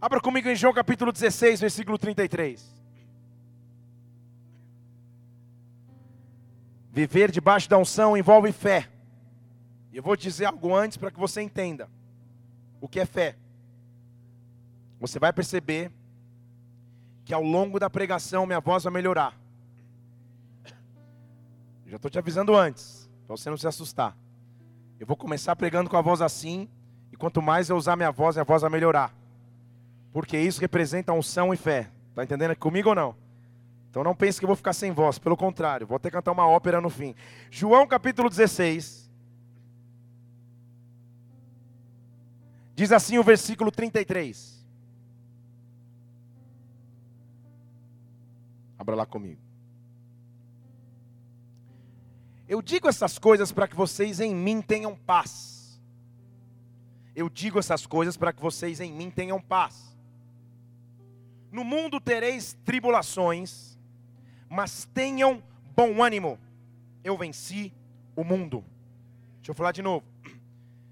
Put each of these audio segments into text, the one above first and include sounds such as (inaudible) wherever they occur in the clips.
Abra comigo em João capítulo 16, versículo 33. Viver debaixo da unção envolve fé. Eu vou dizer algo antes para que você entenda o que é fé. Você vai perceber que ao longo da pregação minha voz vai melhorar. Já estou te avisando antes, para você não se assustar. Eu vou começar pregando com a voz assim, e quanto mais eu usar minha voz, minha voz vai melhorar. Porque isso representa unção e fé. Está entendendo comigo ou não? Então não pense que eu vou ficar sem voz, pelo contrário, vou até cantar uma ópera no fim. João capítulo 16. Diz assim o versículo 33. Abra lá comigo. Eu digo essas coisas para que vocês em mim tenham paz. Eu digo essas coisas para que vocês em mim tenham paz. No mundo tereis tribulações, mas tenham bom ânimo. Eu venci o mundo. Deixa eu falar de novo. (clears throat)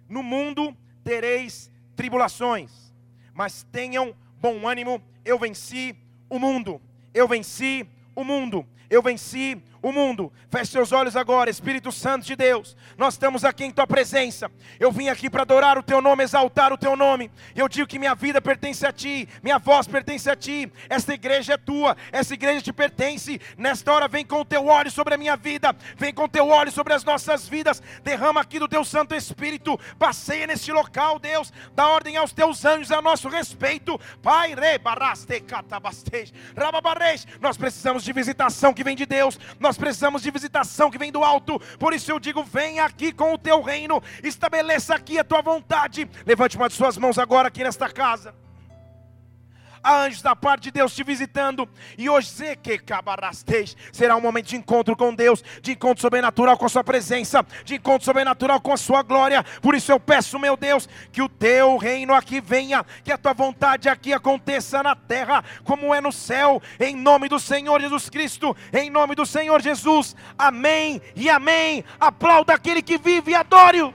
No mundo tereis tribulações, mas tenham bom ânimo. Eu venci o mundo. Eu venci o mundo. Eu venci o mundo. Feche seus olhos agora, Espírito Santo de Deus. Nós estamos aqui em tua presença. Eu vim aqui para adorar o teu nome, exaltar o teu nome. Eu digo que minha vida pertence a ti, minha voz pertence a ti. Esta igreja é tua, essa igreja te pertence. Nesta hora vem com o teu olho sobre a minha vida, vem com o teu olho sobre as nossas vidas. Derrama aqui do teu Santo Espírito. Passeia neste local, Deus. Dá ordem aos teus anjos a nosso respeito. Pai, re baraste catabastej. Nós precisamos de visitação que vem de Deus. Nós precisamos de visitação que vem do alto. Por isso eu digo: vem aqui com o teu reino, estabeleça aqui a tua vontade. Levante uma de suas mãos agora aqui nesta casa há anjos da parte de Deus te visitando. E hoje será um momento de encontro com Deus, de encontro sobrenatural com a sua presença, de encontro sobrenatural com a sua glória. Por isso eu peço, meu Deus, que o teu reino aqui venha, que a tua vontade aqui aconteça na terra, como é no céu, em nome do Senhor Jesus Cristo, em nome do Senhor Jesus. Amém e amém. Aplauda aquele que vive e adore-o.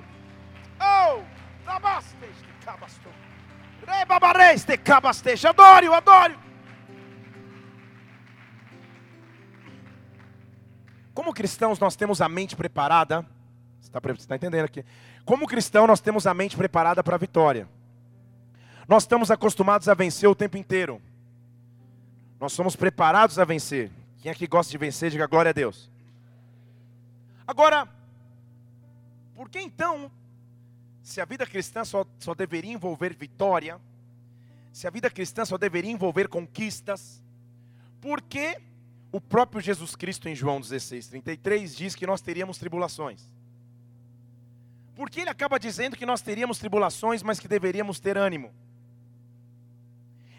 Oh, Adore-o, adore Como cristãos, nós temos a mente preparada. Você está tá entendendo aqui? Como cristão, nós temos a mente preparada para a vitória. Nós estamos acostumados a vencer o tempo inteiro. Nós somos preparados a vencer. Quem é que gosta de vencer, diga glória a Deus. Agora, por que então se a vida cristã só, só deveria envolver vitória, se a vida cristã só deveria envolver conquistas, por que o próprio Jesus Cristo em João 16, 33 diz que nós teríamos tribulações? Porque ele acaba dizendo que nós teríamos tribulações, mas que deveríamos ter ânimo.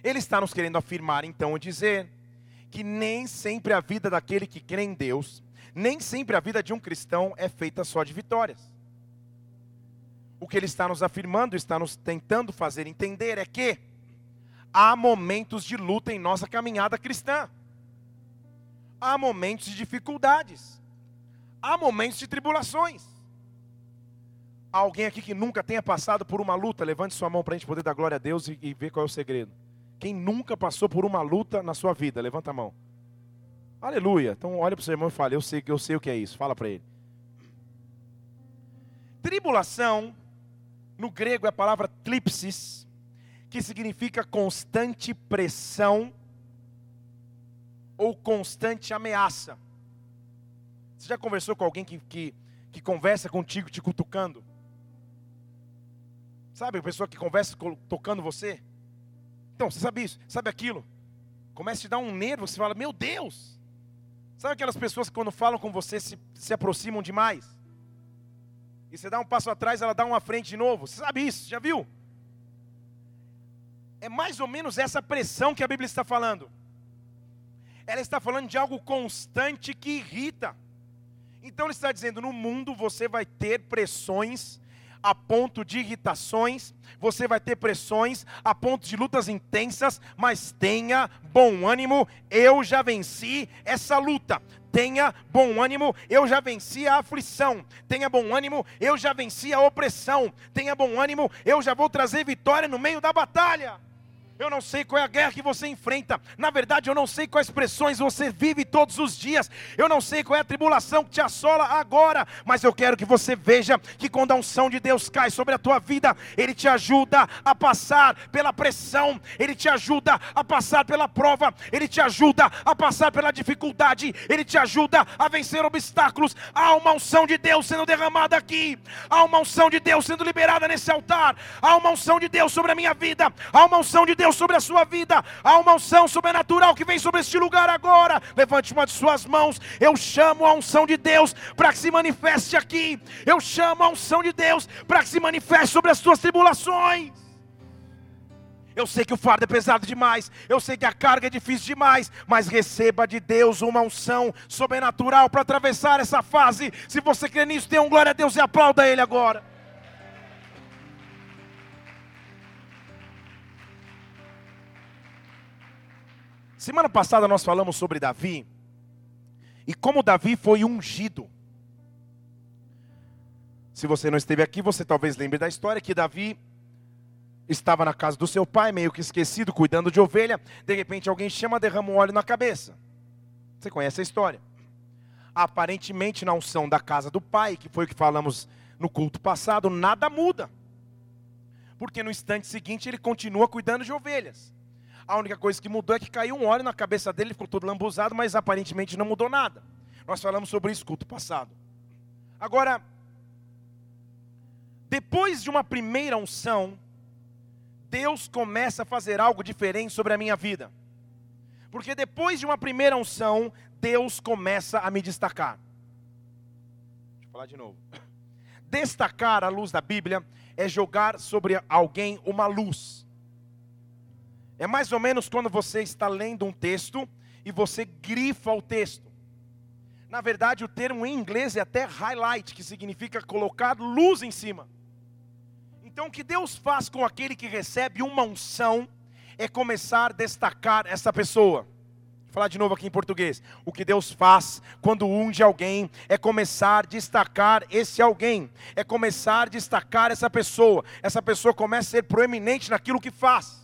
Ele está nos querendo afirmar, então, dizer que nem sempre a vida daquele que crê em Deus, nem sempre a vida de um cristão é feita só de vitórias o que ele está nos afirmando, está nos tentando fazer entender é que há momentos de luta em nossa caminhada cristã. Há momentos de dificuldades. Há momentos de tribulações. Há alguém aqui que nunca tenha passado por uma luta? Levante sua mão para a gente poder dar glória a Deus e, e ver qual é o segredo. Quem nunca passou por uma luta na sua vida? Levanta a mão. Aleluia. Então olha para o seu irmão e fala: Eu sei, eu sei o que é isso. Fala para ele. Tribulação no grego é a palavra tlipsis, que significa constante pressão ou constante ameaça. Você já conversou com alguém que, que, que conversa contigo te cutucando? Sabe, a pessoa que conversa tocando você? Então, você sabe isso, sabe aquilo? Começa a te dar um nervo, você fala, meu Deus! Sabe aquelas pessoas que quando falam com você se, se aproximam demais? E você dá um passo atrás, ela dá uma frente de novo. Você sabe isso, já viu? É mais ou menos essa pressão que a Bíblia está falando. Ela está falando de algo constante que irrita. Então ele está dizendo: no mundo você vai ter pressões a ponto de irritações, você vai ter pressões a ponto de lutas intensas, mas tenha bom ânimo, eu já venci essa luta. Tenha bom ânimo, eu já venci a aflição, tenha bom ânimo, eu já venci a opressão, tenha bom ânimo, eu já vou trazer vitória no meio da batalha. Eu não sei qual é a guerra que você enfrenta. Na verdade, eu não sei quais pressões você vive todos os dias. Eu não sei qual é a tribulação que te assola agora. Mas eu quero que você veja que quando a unção de Deus cai sobre a tua vida, Ele te ajuda a passar pela pressão, Ele te ajuda a passar pela prova, Ele te ajuda a passar pela dificuldade, Ele te ajuda a vencer obstáculos. Há uma unção de Deus sendo derramada aqui. Há uma unção de Deus sendo liberada nesse altar. Há uma unção de Deus sobre a minha vida. Há uma unção de Deus Deus sobre a sua vida. Há uma unção sobrenatural que vem sobre este lugar agora. Levante uma de suas mãos. Eu chamo a unção de Deus para que se manifeste aqui. Eu chamo a unção de Deus para que se manifeste sobre as suas tribulações. Eu sei que o fardo é pesado demais, eu sei que a carga é difícil demais, mas receba de Deus uma unção sobrenatural para atravessar essa fase. Se você crê nisso, dê um glória a Deus e aplauda Ele agora. Semana passada nós falamos sobre Davi e como Davi foi ungido. Se você não esteve aqui, você talvez lembre da história que Davi estava na casa do seu pai, meio que esquecido, cuidando de ovelha. De repente alguém chama, derrama um óleo na cabeça. Você conhece a história? Aparentemente, na unção da casa do pai, que foi o que falamos no culto passado, nada muda. Porque no instante seguinte ele continua cuidando de ovelhas. A única coisa que mudou é que caiu um óleo na cabeça dele, ficou todo lambuzado, mas aparentemente não mudou nada. Nós falamos sobre isso culto passado. Agora, depois de uma primeira unção, Deus começa a fazer algo diferente sobre a minha vida. Porque depois de uma primeira unção, Deus começa a me destacar. Deixa eu falar de novo. Destacar a luz da Bíblia é jogar sobre alguém uma luz. É mais ou menos quando você está lendo um texto e você grifa o texto. Na verdade, o termo em inglês é até highlight, que significa colocar luz em cima. Então, o que Deus faz com aquele que recebe uma unção é começar a destacar essa pessoa. Falar de novo aqui em português. O que Deus faz quando unge alguém é começar a destacar esse alguém, é começar a destacar essa pessoa. Essa pessoa começa a ser proeminente naquilo que faz.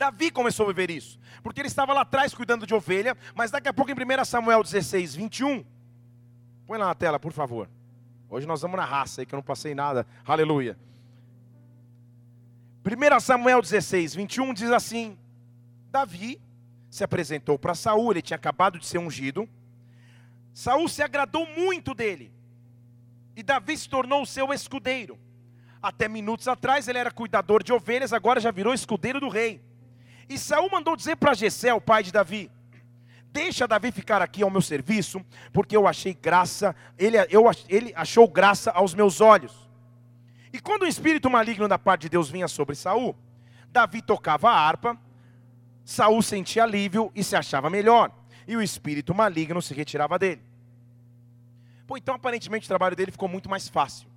Davi começou a viver isso, porque ele estava lá atrás cuidando de ovelha, mas daqui a pouco em 1 Samuel 16, 21, põe lá na tela, por favor. Hoje nós vamos na raça aí, que eu não passei nada, aleluia. 1 Samuel 16, 21 diz assim: Davi se apresentou para Saul, ele tinha acabado de ser ungido. Saul se agradou muito dele, e Davi se tornou seu escudeiro. Até minutos atrás ele era cuidador de ovelhas, agora já virou escudeiro do rei. E Saul mandou dizer para Jessé, o pai de Davi: Deixa Davi ficar aqui ao meu serviço, porque eu achei graça, ele, eu, ele achou graça aos meus olhos. E quando o espírito maligno da parte de Deus vinha sobre Saul, Davi tocava a harpa, Saul sentia alívio e se achava melhor, e o espírito maligno se retirava dele. Pô, então aparentemente o trabalho dele ficou muito mais fácil.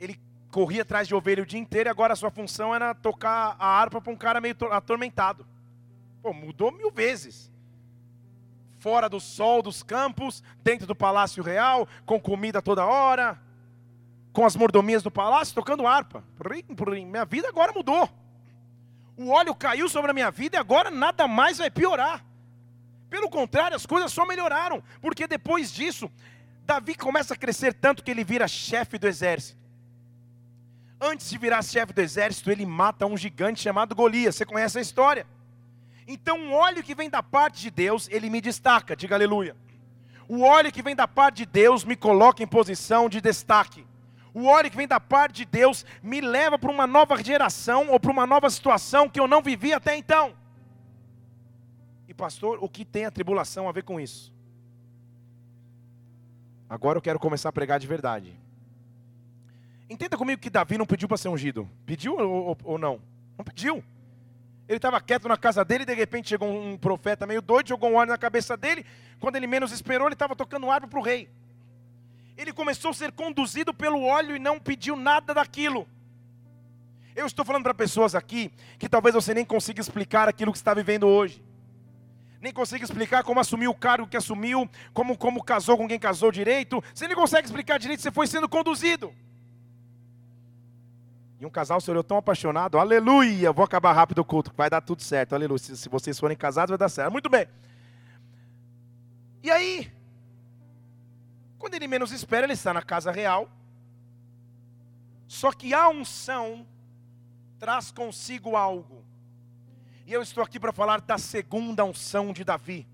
Ele corria atrás de ovelha o dia inteiro e agora a sua função era tocar a harpa para um cara meio atormentado. Pô, mudou mil vezes. Fora do sol dos campos, dentro do palácio real, com comida toda hora, com as mordomias do palácio, tocando harpa. Minha vida agora mudou. O óleo caiu sobre a minha vida e agora nada mais vai piorar. Pelo contrário, as coisas só melhoraram, porque depois disso, Davi começa a crescer tanto que ele vira chefe do exército. Antes de virar chefe do exército, ele mata um gigante chamado Golias. Você conhece a história? Então, o óleo que vem da parte de Deus, ele me destaca, diga aleluia. O óleo que vem da parte de Deus me coloca em posição de destaque. O óleo que vem da parte de Deus me leva para uma nova geração ou para uma nova situação que eu não vivia até então. E pastor, o que tem a tribulação a ver com isso? Agora eu quero começar a pregar de verdade. Entenda comigo que Davi não pediu para ser ungido. Pediu ou, ou, ou não? Não pediu. Ele estava quieto na casa dele, e de repente chegou um profeta meio doido, jogou um óleo na cabeça dele. Quando ele menos esperou, ele estava tocando árvore para o rei. Ele começou a ser conduzido pelo óleo e não pediu nada daquilo. Eu estou falando para pessoas aqui que talvez você nem consiga explicar aquilo que está vivendo hoje. Nem consiga explicar como assumiu o cargo que assumiu, como, como casou com quem casou direito. Você nem consegue explicar direito, você foi sendo conduzido. E um casal se olhou tão apaixonado, aleluia, vou acabar rápido o culto, vai dar tudo certo, aleluia. Se, se vocês forem casados, vai dar certo. Muito bem. E aí, quando ele menos espera, ele está na casa real. Só que a unção traz consigo algo. E eu estou aqui para falar da segunda unção de Davi.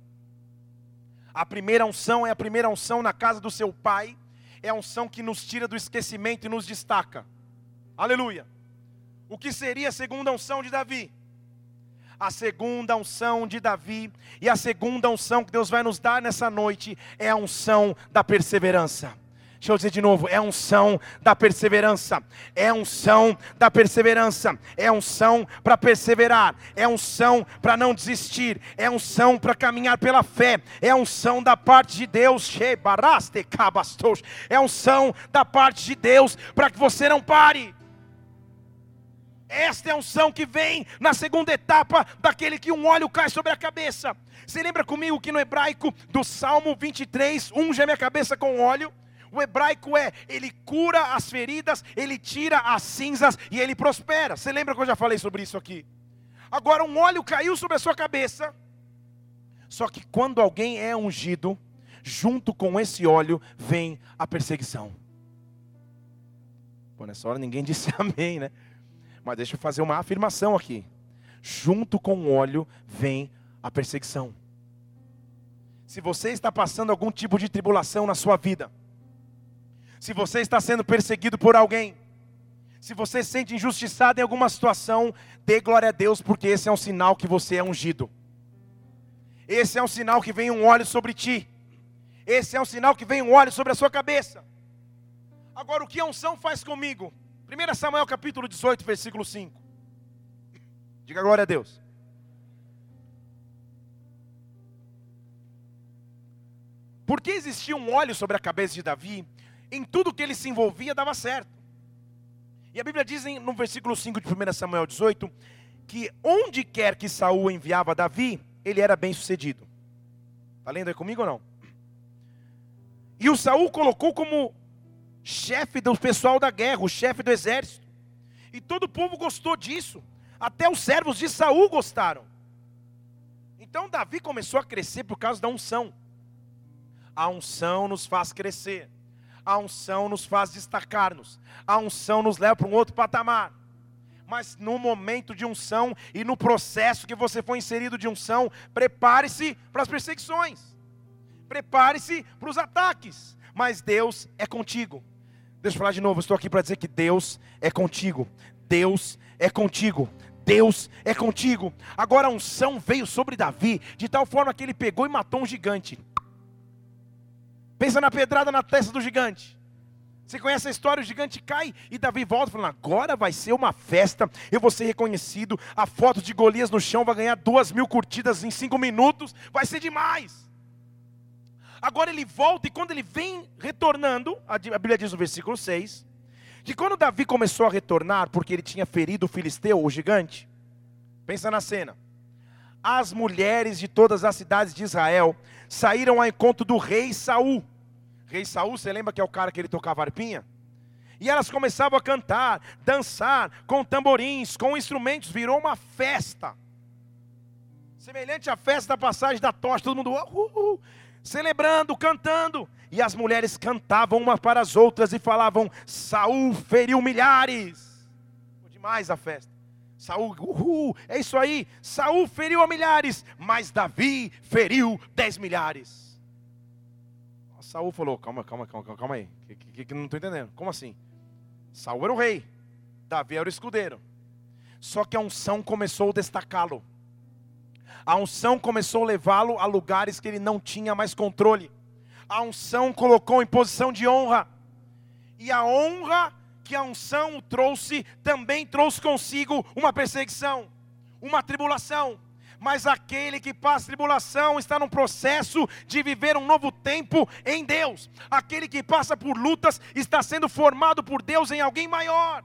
A primeira unção é a primeira unção na casa do seu pai, é a unção que nos tira do esquecimento e nos destaca. Aleluia. O que seria a segunda unção de Davi? A segunda unção de Davi e a segunda unção que Deus vai nos dar nessa noite é a unção da perseverança. Deixa eu dizer de novo, é unção da perseverança, é unção da perseverança, é unção para perseverar, é unção para não desistir, é unção para caminhar pela fé, é unção da parte de Deus, é unção da parte de Deus para que você não pare. Esta é a unção que vem na segunda etapa daquele que um óleo cai sobre a cabeça. Você lembra comigo que no hebraico do Salmo 23, unge a minha cabeça com óleo? O hebraico é, ele cura as feridas, ele tira as cinzas e ele prospera. Você lembra que eu já falei sobre isso aqui? Agora um óleo caiu sobre a sua cabeça. Só que quando alguém é ungido, junto com esse óleo vem a perseguição. Pô, nessa hora ninguém (laughs) disse amém, né? Mas deixa eu fazer uma afirmação aqui. Junto com o óleo vem a perseguição. Se você está passando algum tipo de tribulação na sua vida, se você está sendo perseguido por alguém, se você se sente injustiçado em alguma situação, dê glória a Deus, porque esse é um sinal que você é ungido. Esse é um sinal que vem um óleo sobre ti. Esse é um sinal que vem um óleo sobre a sua cabeça. Agora, o que a unção faz comigo? 1 Samuel capítulo 18, versículo 5. Diga glória a Deus. Porque existia um óleo sobre a cabeça de Davi, em tudo que ele se envolvia dava certo. E a Bíblia diz no versículo 5 de 1 Samuel 18 que onde quer que Saul enviava Davi, ele era bem sucedido. Está lendo aí comigo ou não? E o Saul colocou como chefe do pessoal da guerra, o chefe do exército. E todo o povo gostou disso. Até os servos de Saul gostaram. Então Davi começou a crescer por causa da unção. A unção nos faz crescer. A unção nos faz destacar-nos. A unção nos leva para um outro patamar. Mas no momento de unção e no processo que você foi inserido de unção, prepare-se para as perseguições. Prepare-se para os ataques. Mas Deus é contigo. Deixa eu falar de novo, estou aqui para dizer que Deus é contigo. Deus é contigo. Deus é contigo. Agora a unção veio sobre Davi, de tal forma que ele pegou e matou um gigante. Pensa na pedrada na testa do gigante. Você conhece a história? O gigante cai e Davi volta falando: agora vai ser uma festa, eu vou ser reconhecido. A foto de Golias no chão vai ganhar duas mil curtidas em cinco minutos, vai ser demais. Agora ele volta e quando ele vem retornando, a Bíblia diz no versículo 6, que quando Davi começou a retornar, porque ele tinha ferido o filisteu, o gigante, pensa na cena as mulheres de todas as cidades de Israel saíram ao encontro do rei Saul. Rei Saul, você lembra que é o cara que ele tocava arpinha? E elas começavam a cantar, dançar com tamborins, com instrumentos, virou uma festa. Semelhante à festa da passagem da tocha, todo mundo uh, uh, celebrando, cantando. E as mulheres cantavam umas para as outras e falavam: Saul feriu milhares. Foi demais a festa. Saul, uhul, é isso aí. Saul feriu a milhares, mas Davi feriu dez milhares. Saul falou: calma, calma, calma, calma aí. Que, que, que não estou entendendo. Como assim? Saul era o rei, Davi era o escudeiro. Só que a unção começou a destacá-lo. A unção começou a levá-lo a lugares que ele não tinha mais controle. A unção colocou em posição de honra. E a honra que a unção trouxe, também trouxe consigo uma perseguição, uma tribulação. Mas aquele que passa tribulação está num processo de viver um novo tempo em Deus. Aquele que passa por lutas está sendo formado por Deus em alguém maior.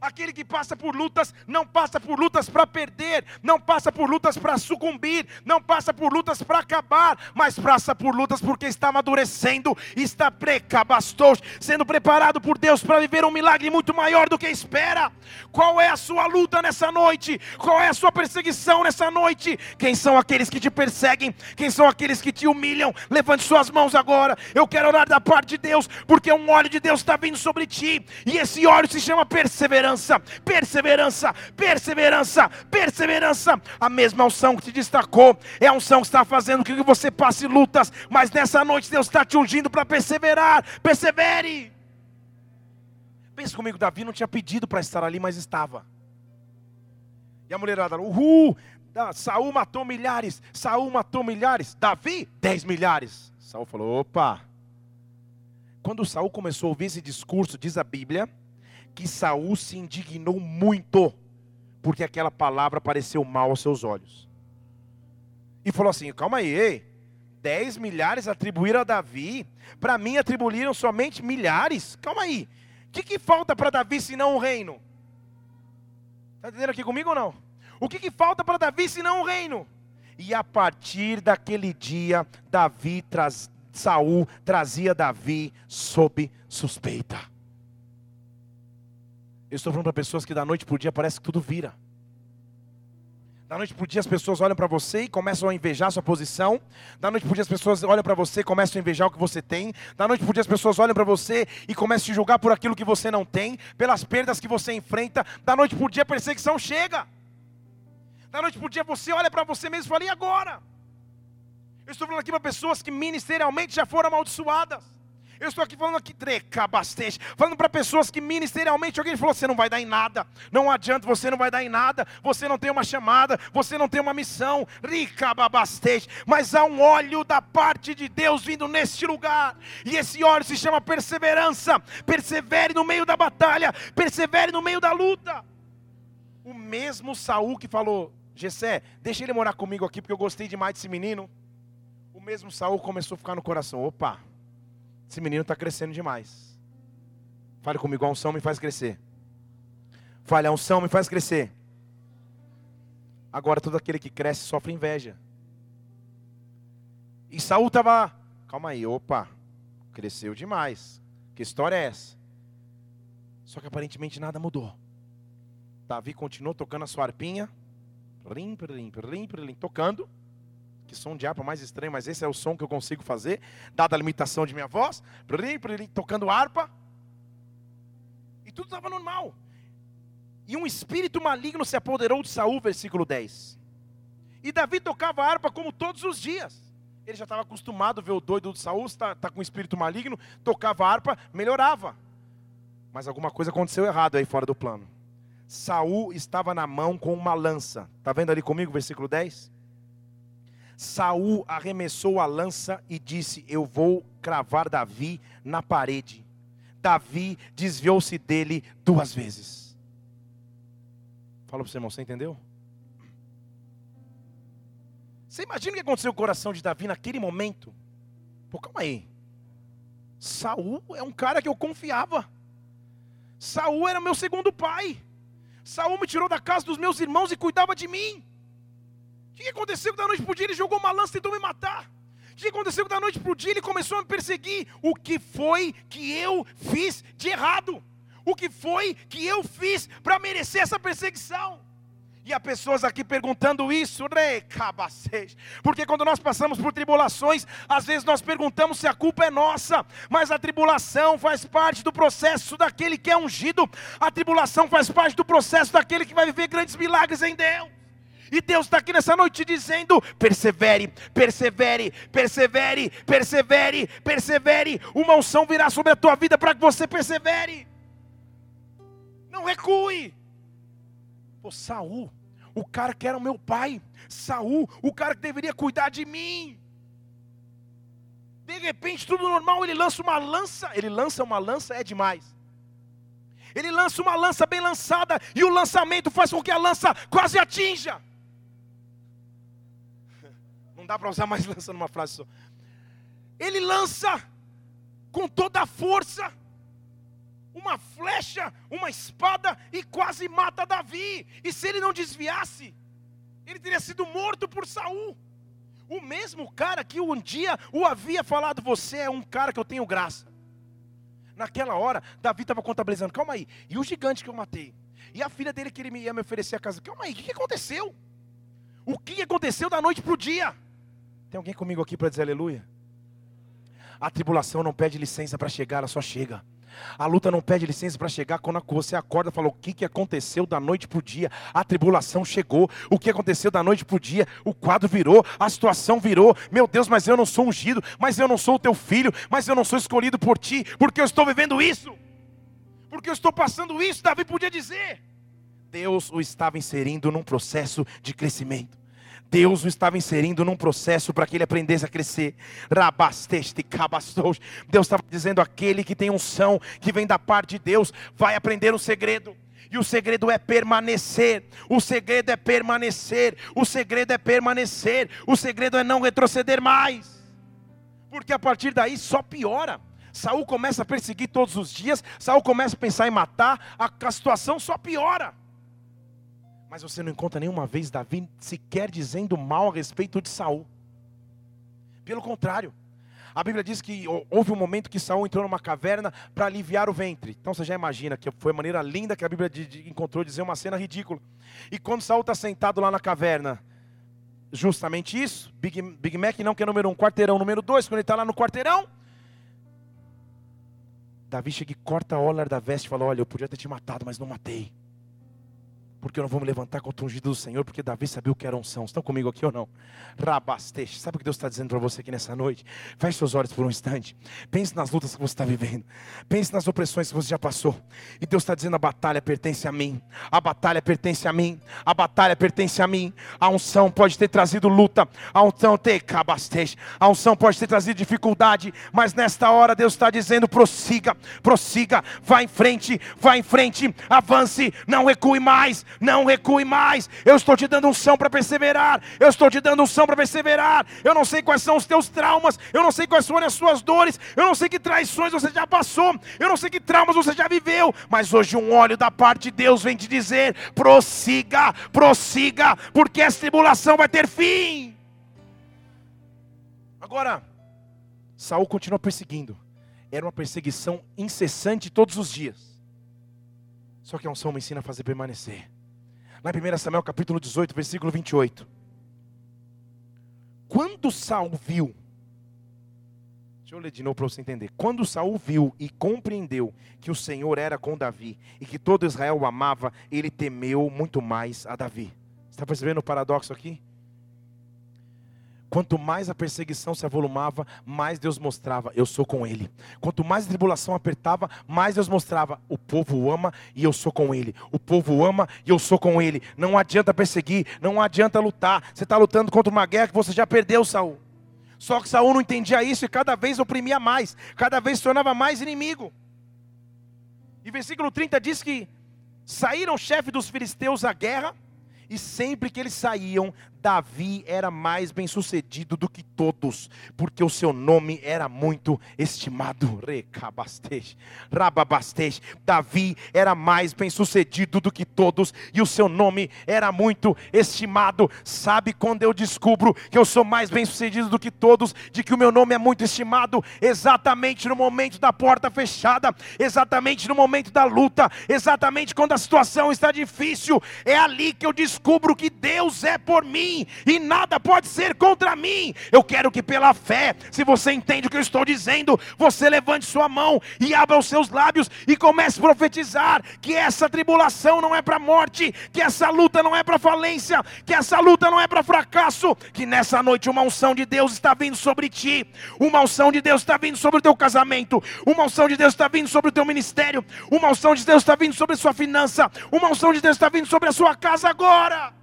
Aquele que passa por lutas, não passa por lutas para perder, não passa por lutas para sucumbir, não passa por lutas para acabar, mas passa por lutas porque está amadurecendo, está precabastou, sendo preparado por Deus para viver um milagre muito maior do que espera. Qual é a sua luta nessa noite? Qual é a sua perseguição nessa noite? Quem são aqueles que te perseguem? Quem são aqueles que te humilham? Levante suas mãos agora. Eu quero orar da parte de Deus, porque um óleo de Deus está vindo sobre ti, e esse óleo se chama perseverança perseverança, perseverança, perseverança, perseverança. A mesma unção que te destacou é a unção que está fazendo com que você passe lutas, mas nessa noite Deus está te ungindo para perseverar. Persevere. Pensa comigo, Davi não tinha pedido para estar ali, mas estava. E a mulherada, uhul, Saul matou milhares, Saul matou milhares, Davi, dez milhares. Saul falou: opa. Quando Saul começou a ouvir esse discurso, diz a Bíblia, que Saul se indignou muito, porque aquela palavra pareceu mal aos seus olhos. E falou assim: calma aí, ei, dez milhares atribuíram a Davi, para mim atribuíram somente milhares. Calma aí, o que, que falta para Davi senão o reino? Está entendendo aqui comigo ou não? O que, que falta para Davi senão o reino? E a partir daquele dia, Davi traz, Saul trazia Davi sob suspeita. Eu estou falando para pessoas que da noite para o dia parece que tudo vira. Da noite para o dia as pessoas olham para você e começam a invejar a sua posição. Da noite para dia as pessoas olham para você e começam a invejar o que você tem. Da noite para dia as pessoas olham para você e começam a te julgar por aquilo que você não tem, pelas perdas que você enfrenta. Da noite para dia a perseguição chega. Da noite para dia você olha para você mesmo e fala, e agora? Eu estou falando aqui para pessoas que ministerialmente já foram amaldiçoadas. Eu estou aqui falando aqui, treca bastante, falando para pessoas que ministerialmente alguém falou: você não vai dar em nada, não adianta, você não vai dar em nada, você não tem uma chamada, você não tem uma missão, rica bastante, mas há um óleo da parte de Deus vindo neste lugar, e esse óleo se chama perseverança. Persevere no meio da batalha, persevere no meio da luta. O mesmo Saul que falou: Gessé, deixa ele morar comigo aqui porque eu gostei demais desse menino. O mesmo Saul começou a ficar no coração: opa esse menino está crescendo demais. Fale comigo, a unção me faz crescer. Fale, a unção me faz crescer. Agora todo aquele que cresce sofre inveja. E Saul estava, calma aí, opa, cresceu demais. Que história é essa? Só que aparentemente nada mudou. Davi continuou tocando a sua arpinha, plim, plim, plim, plim, tocando. Que som de harpa mais estranho, mas esse é o som que eu consigo fazer, dada a limitação de minha voz. Tocando harpa. E tudo estava normal. E um espírito maligno se apoderou de Saul, versículo 10. E Davi tocava harpa como todos os dias. Ele já estava acostumado a ver o doido de Saul, está tá com um espírito maligno, tocava harpa, melhorava. Mas alguma coisa aconteceu errado aí fora do plano. Saul estava na mão com uma lança. Está vendo ali comigo, versículo 10? Saul arremessou a lança e disse: Eu vou cravar Davi na parede. Davi desviou-se dele duas vezes. Fala para o seu irmão, você entendeu? Você imagina o que aconteceu com o coração de Davi naquele momento? Pô, calma aí. Saul é um cara que eu confiava. Saul era meu segundo pai. Saul me tirou da casa dos meus irmãos e cuidava de mim. O que aconteceu da noite para o dia ele jogou uma lança e tentou me matar? O que aconteceu da noite para o dia ele começou a me perseguir? O que foi que eu fiz de errado? O que foi que eu fiz para merecer essa perseguição? E há pessoas aqui perguntando isso, porque quando nós passamos por tribulações, às vezes nós perguntamos se a culpa é nossa, mas a tribulação faz parte do processo daquele que é ungido, a tribulação faz parte do processo daquele que vai viver grandes milagres em Deus. E Deus está aqui nessa noite dizendo: persevere, persevere, persevere, persevere, persevere. Uma unção virá sobre a tua vida para que você persevere. Não recue. Pô, Saul, o cara que era o meu pai, Saul, o cara que deveria cuidar de mim. De repente, tudo normal, ele lança uma lança, ele lança uma lança, é demais. Ele lança uma lança bem lançada, e o lançamento faz com que a lança quase atinja dá para usar mais (laughs) lança numa frase só. Ele lança com toda a força. uma flecha, uma espada e quase mata Davi. E se ele não desviasse, ele teria sido morto por Saul. O mesmo cara que um dia o havia falado: Você é um cara que eu tenho graça. Naquela hora, Davi estava contabilizando: Calma aí, e o gigante que eu matei? E a filha dele que ele ia me oferecer a casa? Calma aí, o que aconteceu? O que aconteceu da noite para o dia? Tem alguém comigo aqui para dizer aleluia? A tribulação não pede licença para chegar, ela só chega. A luta não pede licença para chegar. Quando você acorda, fala o que, que aconteceu da noite para o dia. A tribulação chegou. O que aconteceu da noite para o dia? O quadro virou, a situação virou. Meu Deus, mas eu não sou ungido, mas eu não sou o teu filho, mas eu não sou escolhido por ti, porque eu estou vivendo isso. Porque eu estou passando isso, Davi podia dizer. Deus o estava inserindo num processo de crescimento. Deus o estava inserindo num processo para que ele aprendesse a crescer. Deus estava dizendo: aquele que tem unção, que vem da parte de Deus, vai aprender um segredo. E o segredo é permanecer. O segredo é permanecer. O segredo é permanecer. O segredo é não retroceder mais. Porque a partir daí só piora. Saul começa a perseguir todos os dias. Saul começa a pensar em matar. A, a situação só piora. Mas você não encontra nenhuma vez Davi sequer dizendo mal a respeito de Saul. Pelo contrário, a Bíblia diz que houve um momento que Saul entrou numa caverna para aliviar o ventre. Então você já imagina que foi a maneira linda que a Bíblia encontrou de dizer uma cena ridícula. E quando Saul está sentado lá na caverna, justamente isso, Big, Big Mac não que é número um, quarteirão número dois, quando ele está lá no quarteirão, Davi chega e corta a ola da veste e fala: Olha, eu podia ter te matado, mas não matei porque eu não vou me levantar contra o ungido do Senhor, porque Davi sabia o que era unção. Estão comigo aqui ou não? Rabasteixe. Sabe o que Deus está dizendo para você aqui nessa noite? Feche seus olhos por um instante. Pense nas lutas que você está vivendo. Pense nas opressões que você já passou. E Deus está dizendo: a batalha pertence a mim. A batalha pertence a mim. A batalha pertence a mim. A unção pode ter trazido luta. A unção ter cabasteixe. A unção pode ter trazido dificuldade. Mas nesta hora Deus está dizendo: prossiga, prossiga, vá em frente, vá em frente, avance, não recue mais não recue mais. Eu estou te dando unção para perseverar. Eu estou te dando unção para perseverar. Eu não sei quais são os teus traumas. Eu não sei quais foram as suas dores. Eu não sei que traições você já passou. Eu não sei que traumas você já viveu. Mas hoje um óleo da parte de Deus vem te dizer: prossiga, prossiga, porque essa tribulação vai ter fim. Agora, Saul continua perseguindo. Era uma perseguição incessante todos os dias. Só que a unção me ensina a fazer permanecer. Lá em 1 Samuel capítulo 18, versículo 28. Quando Saul viu, deixa eu ler de novo para você entender. Quando Saul viu e compreendeu que o Senhor era com Davi e que todo Israel o amava, ele temeu muito mais a Davi. Está percebendo o paradoxo aqui? Quanto mais a perseguição se avolumava, mais Deus mostrava, eu sou com ele. Quanto mais a tribulação apertava, mais Deus mostrava, o povo ama e eu sou com ele. O povo ama e eu sou com ele. Não adianta perseguir, não adianta lutar. Você está lutando contra uma guerra que você já perdeu, Saul. Só que Saul não entendia isso e cada vez oprimia mais, cada vez se tornava mais inimigo. E versículo 30 diz que saíram chefe dos filisteus à guerra, e sempre que eles saíam, Davi era mais bem sucedido do que todos, porque o seu nome era muito estimado. Recabastej, rababastej. Davi era mais bem sucedido do que todos, e o seu nome era muito estimado. Sabe quando eu descubro que eu sou mais bem sucedido do que todos, de que o meu nome é muito estimado? Exatamente no momento da porta fechada, exatamente no momento da luta, exatamente quando a situação está difícil. É ali que eu descubro que Deus é por mim mim e nada pode ser contra mim. Eu quero que pela fé, se você entende o que eu estou dizendo, você levante sua mão e abra os seus lábios e comece a profetizar que essa tribulação não é para morte, que essa luta não é para falência, que essa luta não é para fracasso, que nessa noite uma unção de Deus está vindo sobre ti, uma unção de Deus está vindo sobre o teu casamento, uma unção de Deus está vindo sobre o teu ministério, uma unção de Deus está vindo sobre a sua finança, uma unção de Deus está vindo sobre a sua casa agora.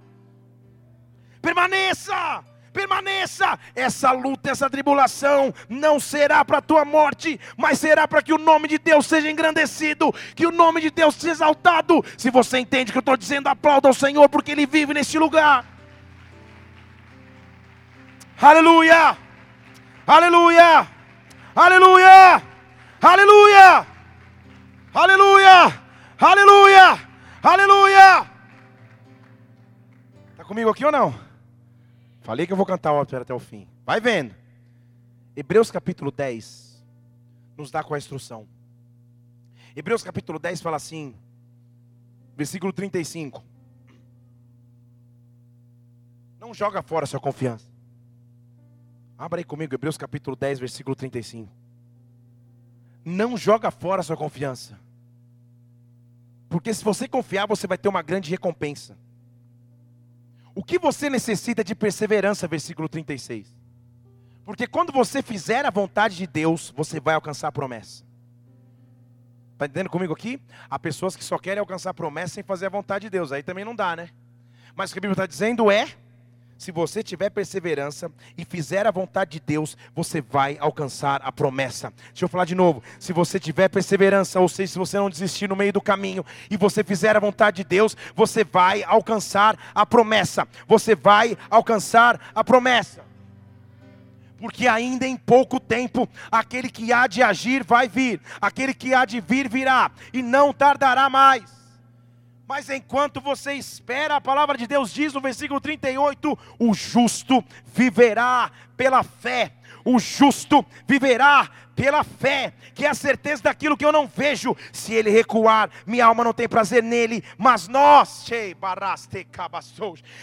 Permaneça! permaneça. Essa luta, essa tribulação não será para a tua morte, mas será para que o nome de Deus seja engrandecido, que o nome de Deus seja exaltado. Se você entende o que eu estou dizendo, aplauda ao Senhor, porque Ele vive neste lugar. Aleluia! Aleluia! Aleluia! Aleluia! Aleluia! Aleluia! Aleluia! Tá comigo aqui ou não? Falei que eu vou cantar o até o fim. Vai vendo. Hebreus capítulo 10 nos dá com a instrução. Hebreus capítulo 10 fala assim, versículo 35. Não joga fora a sua confiança. Abra aí comigo, Hebreus capítulo 10, versículo 35. Não joga fora a sua confiança. Porque se você confiar, você vai ter uma grande recompensa. O que você necessita de perseverança, versículo 36. Porque quando você fizer a vontade de Deus, você vai alcançar a promessa. Está entendendo comigo aqui? Há pessoas que só querem alcançar a promessa sem fazer a vontade de Deus. Aí também não dá, né? Mas o que a Bíblia está dizendo é se você tiver perseverança e fizer a vontade de Deus, você vai alcançar a promessa. Deixa eu falar de novo. Se você tiver perseverança, ou seja, se você não desistir no meio do caminho e você fizer a vontade de Deus, você vai alcançar a promessa. Você vai alcançar a promessa. Porque ainda em pouco tempo aquele que há de agir vai vir, aquele que há de vir virá e não tardará mais. Mas enquanto você espera, a palavra de Deus diz no versículo 38: o justo viverá pela fé. O justo viverá pela fé, que é a certeza daquilo que eu não vejo. Se ele recuar, minha alma não tem prazer nele, mas nós,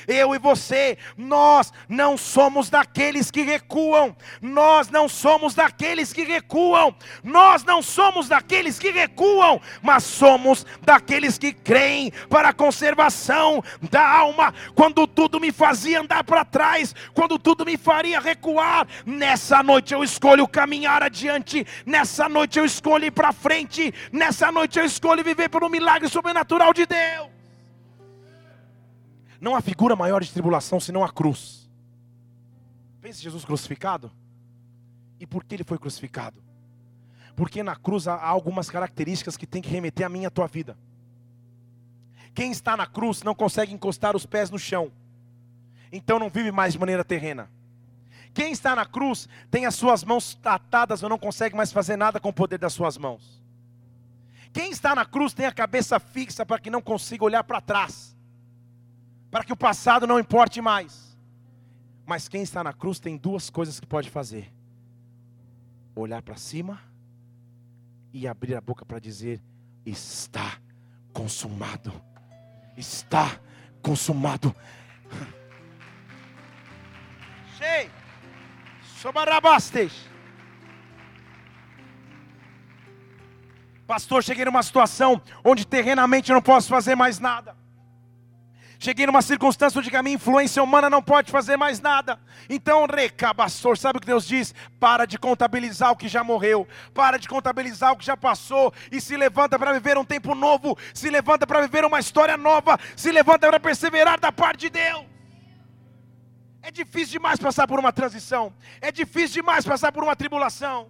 eu e você, nós não somos daqueles que recuam, nós não somos daqueles que recuam, nós não somos daqueles que recuam, mas somos daqueles que creem para a conservação da alma. Quando tudo me fazia andar para trás, quando tudo me faria recuar, nessa noite eu escolho caminhar adiante Nessa noite eu escolho ir para frente. Nessa noite eu escolho viver pelo milagre sobrenatural de Deus. Não há figura maior de tribulação senão a cruz. Pense Jesus crucificado. E por que ele foi crucificado? Porque na cruz há algumas características que tem que remeter a mim e a tua vida. Quem está na cruz não consegue encostar os pés no chão. Então não vive mais de maneira terrena. Quem está na cruz tem as suas mãos atadas ou não consegue mais fazer nada com o poder das suas mãos. Quem está na cruz tem a cabeça fixa para que não consiga olhar para trás, para que o passado não importe mais. Mas quem está na cruz tem duas coisas que pode fazer: olhar para cima e abrir a boca para dizer: está consumado. Está consumado. (laughs) Cheio. Pastor, cheguei numa situação onde terrenamente eu não posso fazer mais nada. Cheguei numa circunstância onde a minha influência humana não pode fazer mais nada. Então, recabastor, sabe o que Deus diz? Para de contabilizar o que já morreu, para de contabilizar o que já passou e se levanta para viver um tempo novo, se levanta para viver uma história nova, se levanta para perseverar da parte de Deus. É difícil demais passar por uma transição. É difícil demais passar por uma tribulação.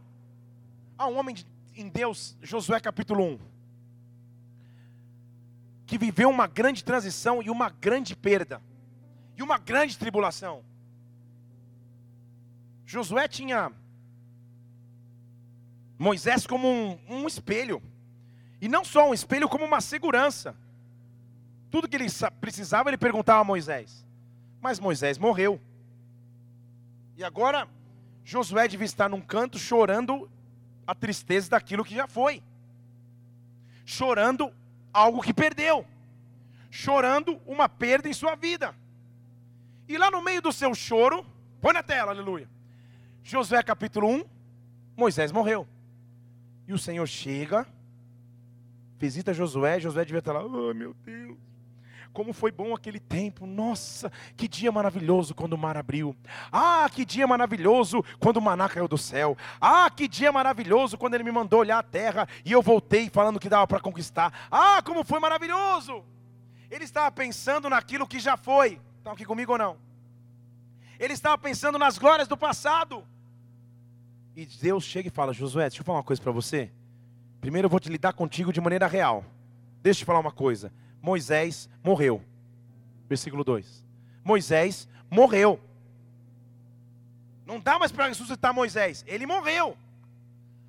Há um homem em Deus, Josué capítulo 1, que viveu uma grande transição e uma grande perda, e uma grande tribulação. Josué tinha Moisés como um, um espelho, e não só um espelho, como uma segurança. Tudo que ele precisava, ele perguntava a Moisés. Mas Moisés morreu. E agora, Josué devia estar num canto chorando a tristeza daquilo que já foi, chorando algo que perdeu, chorando uma perda em sua vida. E lá no meio do seu choro, põe na tela, aleluia. Josué capítulo 1, Moisés morreu. E o Senhor chega, visita Josué, Josué devia estar lá, oh meu Deus. Como foi bom aquele tempo, nossa, que dia maravilhoso quando o mar abriu. Ah, que dia maravilhoso quando o maná caiu do céu. Ah, que dia maravilhoso quando ele me mandou olhar a terra e eu voltei falando que dava para conquistar. Ah, como foi maravilhoso! Ele estava pensando naquilo que já foi. Estão aqui comigo ou não? Ele estava pensando nas glórias do passado. E Deus chega e fala: Josué, deixa eu falar uma coisa para você. Primeiro eu vou te lidar contigo de maneira real. Deixa eu te falar uma coisa. Moisés morreu. Versículo 2. Moisés morreu. Não dá mais para ressuscitar Moisés, ele morreu.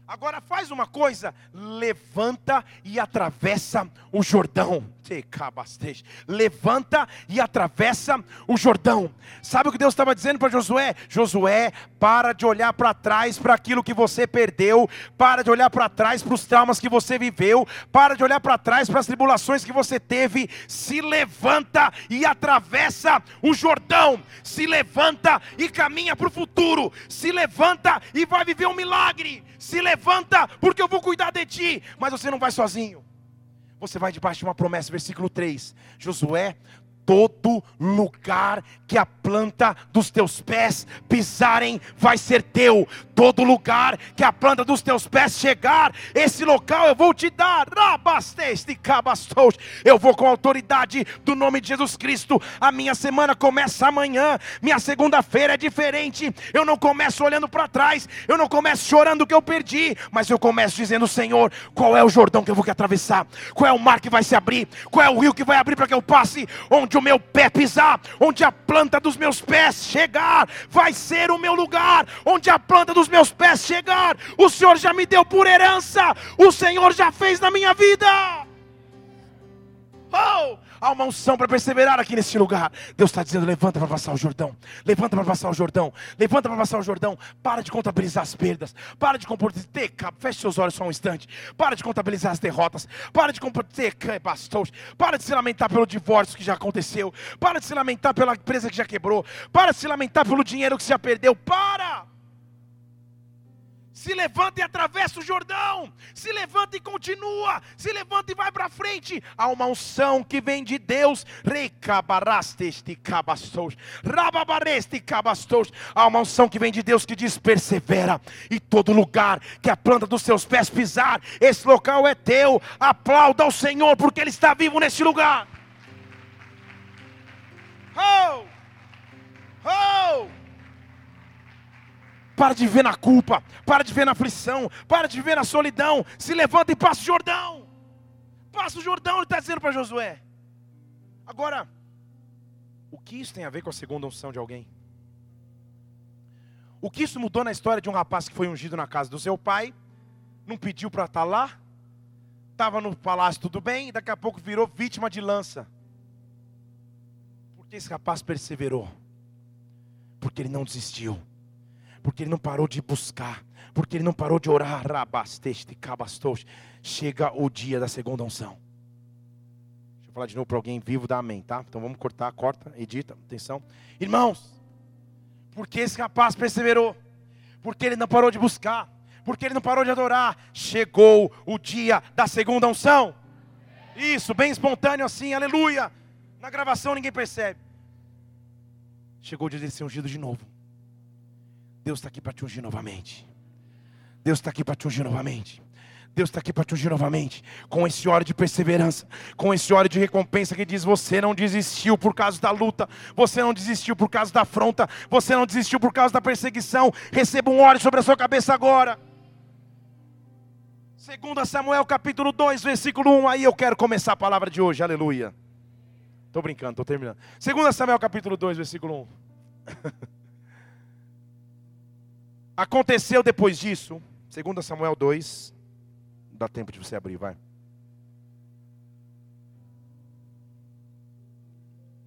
Agora faz uma coisa, levanta e atravessa o Jordão. Levanta e atravessa o Jordão. Sabe o que Deus estava dizendo para Josué? Josué, para de olhar para trás para aquilo que você perdeu, para de olhar para trás para os traumas que você viveu, para de olhar para trás para as tribulações que você teve. Se levanta e atravessa o Jordão. Se levanta e caminha para o futuro. Se levanta e vai viver um milagre. Se levanta, porque eu vou cuidar de ti. Mas você não vai sozinho você vai debaixo de uma promessa, versículo 3. Josué, todo lugar que a planta dos teus pés pisarem vai ser teu. Todo lugar que a planta dos teus pés chegar, esse local eu vou te dar. Eu vou com autoridade do nome de Jesus Cristo. A minha semana começa amanhã. Minha segunda-feira é diferente. Eu não começo olhando para trás. Eu não começo chorando o que eu perdi. Mas eu começo dizendo: Senhor, qual é o Jordão que eu vou atravessar? Qual é o mar que vai se abrir? Qual é o rio que vai abrir para que eu passe? Onde o meu pé pisar, onde a planta dos meus pés chegar, vai ser o meu lugar, onde a planta dos meus pés chegar, o Senhor já me deu por herança, o Senhor já fez na minha vida. Oh! Há uma unção para perseverar aqui nesse lugar. Deus está dizendo: levanta para passar o Jordão. Levanta para passar o Jordão. Levanta para passar o Jordão. Para de contabilizar as perdas. Para de comportar. Feche seus olhos só um instante. Para de contabilizar as derrotas. Para de comportar. Para de se lamentar pelo divórcio que já aconteceu. Para de se lamentar pela empresa que já quebrou. Para de se lamentar pelo dinheiro que já perdeu. Para! Se levanta e atravessa o Jordão. Se levanta e continua. Se levanta e vai para frente. Há uma unção que vem de Deus. Há uma unção que vem de Deus que diz: persevera. E todo lugar que a planta dos seus pés pisar, esse local é teu. Aplauda ao Senhor, porque Ele está vivo nesse lugar. Oh! Oh! Para de viver na culpa, para de viver na aflição, para de viver na solidão. Se levanta e passa o Jordão. Passa o Jordão, ele está dizendo para Josué. Agora, o que isso tem a ver com a segunda unção de alguém? O que isso mudou na história de um rapaz que foi ungido na casa do seu pai, não pediu para estar tá lá, estava no palácio tudo bem, e daqui a pouco virou vítima de lança. Porque esse rapaz perseverou, porque ele não desistiu porque ele não parou de buscar, porque ele não parou de orar. Chega o dia da segunda unção. Deixa eu falar de novo para alguém vivo, dá amém, tá? Então vamos cortar, corta, edita, atenção. Irmãos, porque esse rapaz perseverou, porque ele não parou de buscar, porque ele não parou de adorar, chegou o dia da segunda unção. Isso, bem espontâneo assim, aleluia. Na gravação ninguém percebe. Chegou o dia de ser ungido de novo. Deus está aqui para te ungir novamente. Deus está aqui para te ungir novamente. Deus está aqui para te ungir novamente, com esse óleo de perseverança, com esse óleo de recompensa que diz: você não desistiu por causa da luta, você não desistiu por causa da afronta, você não desistiu por causa da perseguição. Receba um óleo sobre a sua cabeça agora. 2 Samuel capítulo 2, versículo 1. Aí eu quero começar a palavra de hoje, aleluia. Estou brincando, estou terminando. 2 Samuel capítulo 2, versículo 1. (laughs) Aconteceu depois disso, 2 Samuel 2, dá tempo de você abrir, vai.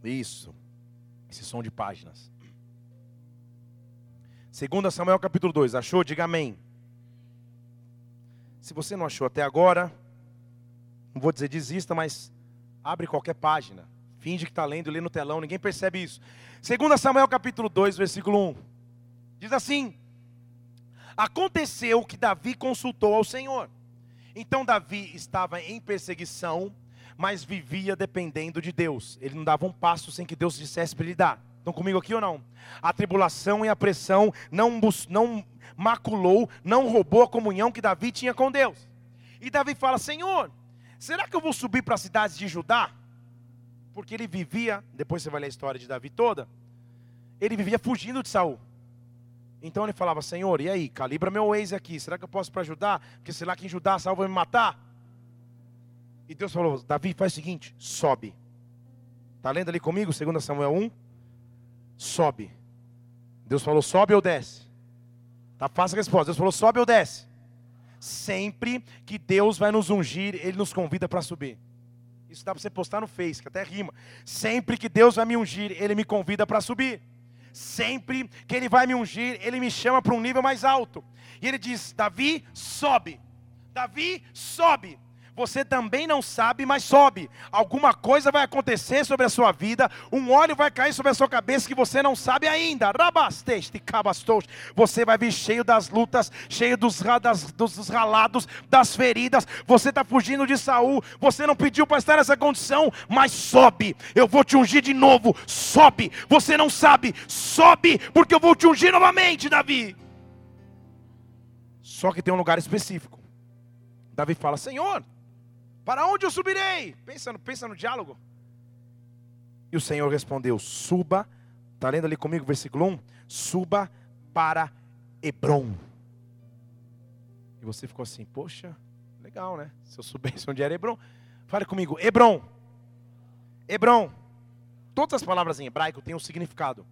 Isso, esse som de páginas. 2 Samuel capítulo 2, achou? Diga amém. Se você não achou até agora, não vou dizer desista, mas abre qualquer página. Finge que está lendo, lê no telão, ninguém percebe isso. 2 Samuel capítulo 2, versículo 1. Diz assim: Aconteceu que Davi consultou ao Senhor. Então Davi estava em perseguição, mas vivia dependendo de Deus. Ele não dava um passo sem que Deus dissesse para ele dar. Estão comigo aqui ou não? A tribulação e a pressão não, não maculou, não roubou a comunhão que Davi tinha com Deus. E Davi fala: Senhor, será que eu vou subir para as cidades de Judá? Porque ele vivia, depois você vai ler a história de Davi toda, ele vivia fugindo de Saul. Então ele falava, Senhor, e aí, calibra meu Waze aqui, será que eu posso para ajudar? Porque lá que Saul vai me matar. E Deus falou, Davi, faz o seguinte, sobe. Está lendo ali comigo, 2 Samuel 1? Sobe. Deus falou, sobe ou desce? Tá fácil a resposta. Deus falou, sobe ou desce? sempre que Deus vai nos ungir, Ele nos convida para subir. Isso dá para você postar no Face, que até rima. Sempre que Deus vai me ungir, Ele me convida para subir. Sempre que Ele vai me ungir, Ele me chama para um nível mais alto. E Ele diz: Davi, sobe. Davi, sobe você também não sabe, mas sobe. Alguma coisa vai acontecer sobre a sua vida, um óleo vai cair sobre a sua cabeça que você não sabe ainda. Rabasteste, cabastos. Você vai vir cheio das lutas, cheio dos, das, dos ralados, das feridas. Você está fugindo de Saul, você não pediu para estar nessa condição, mas sobe. Eu vou te ungir de novo. Sobe. Você não sabe, sobe, porque eu vou te ungir novamente, Davi. Só que tem um lugar específico. Davi fala: Senhor, para onde eu subirei? Pensa no, pensa no diálogo. E o Senhor respondeu: Suba, está lendo ali comigo versículo 1? Suba para Hebron. E você ficou assim: Poxa, legal, né? Se eu soubesse onde era Hebron. Fale comigo: Hebron. Hebron. Todas as palavras em hebraico têm um significado.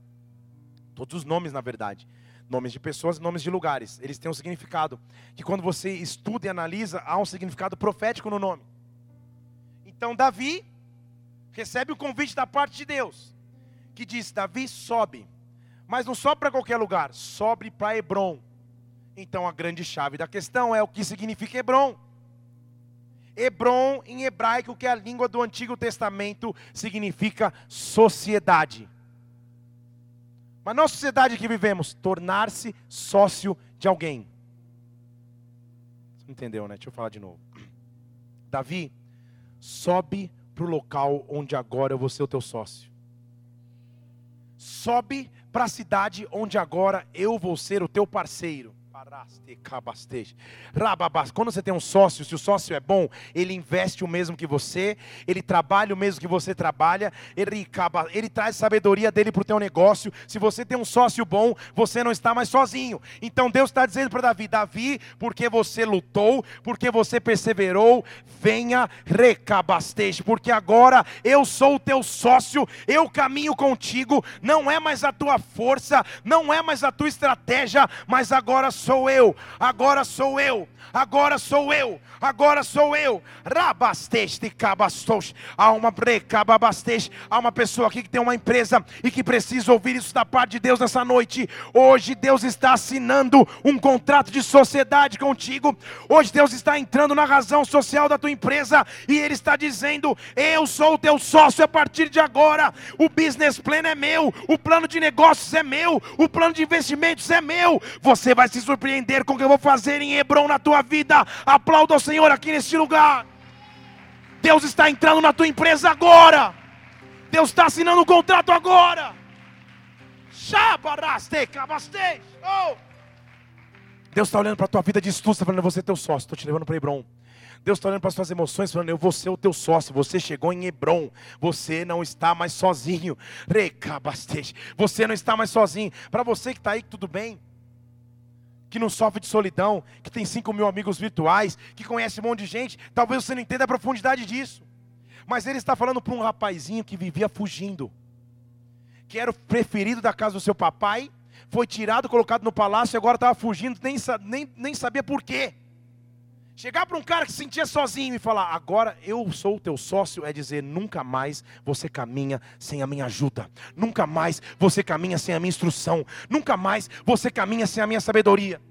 Todos os nomes, na verdade. Nomes de pessoas nomes de lugares. Eles têm um significado. Que quando você estuda e analisa, há um significado profético no nome. Então Davi recebe o convite da parte de Deus, que diz: Davi sobe, mas não sobe para qualquer lugar, sobe para Hebron. Então a grande chave da questão é o que significa Hebron. Hebron, em hebraico, que é a língua do Antigo Testamento, significa sociedade. Mas na sociedade que vivemos, tornar-se sócio de alguém. Você entendeu, né? Deixa eu falar de novo. Davi sobe para o local onde agora eu vou ser o teu sócio. Sobe para a cidade onde agora eu vou ser o teu parceiro. Quando você tem um sócio, se o sócio é bom, ele investe o mesmo que você, ele trabalha o mesmo que você trabalha, ele, ele traz sabedoria dele para o teu negócio. Se você tem um sócio bom, você não está mais sozinho. Então Deus está dizendo para Davi: Davi, porque você lutou, porque você perseverou, venha recabasteje, porque agora eu sou o teu sócio, eu caminho contigo, não é mais a tua força, não é mais a tua estratégia, mas agora sou eu, agora sou eu, agora sou eu, agora sou eu. Rabasteste cabastos. Há uma brecababasteste, há uma pessoa aqui que tem uma empresa e que precisa ouvir isso da parte de Deus nessa noite. Hoje Deus está assinando um contrato de sociedade contigo. Hoje Deus está entrando na razão social da tua empresa e Ele está dizendo: Eu sou o teu sócio a partir de agora. O business plan é meu, o plano de negócios é meu, o plano de investimentos é meu. Você vai se surpreender com o que eu vou fazer em Hebron na tua vida. Aplauda ao Senhor aqui neste lugar. Deus está entrando na tua empresa agora. Deus está assinando um contrato agora. Oh. Deus está olhando para a tua vida de estudo, está falando, você é teu sócio, estou te levando para Hebron. Deus está olhando para as suas emoções, falando: Eu vou ser o teu sócio. Você chegou em Hebron. Você não está mais sozinho. Você não está mais sozinho. Para você que está aí, tudo bem que não sofre de solidão, que tem 5 mil amigos virtuais, que conhece um monte de gente, talvez você não entenda a profundidade disso. Mas ele está falando para um rapazinho que vivia fugindo, que era o preferido da casa do seu papai, foi tirado, colocado no palácio e agora estava fugindo, nem, nem, nem sabia por quê. Chegar para um cara que se sentia sozinho e falar, agora eu sou o teu sócio, é dizer, nunca mais você caminha sem a minha ajuda, nunca mais você caminha sem a minha instrução, nunca mais você caminha sem a minha sabedoria.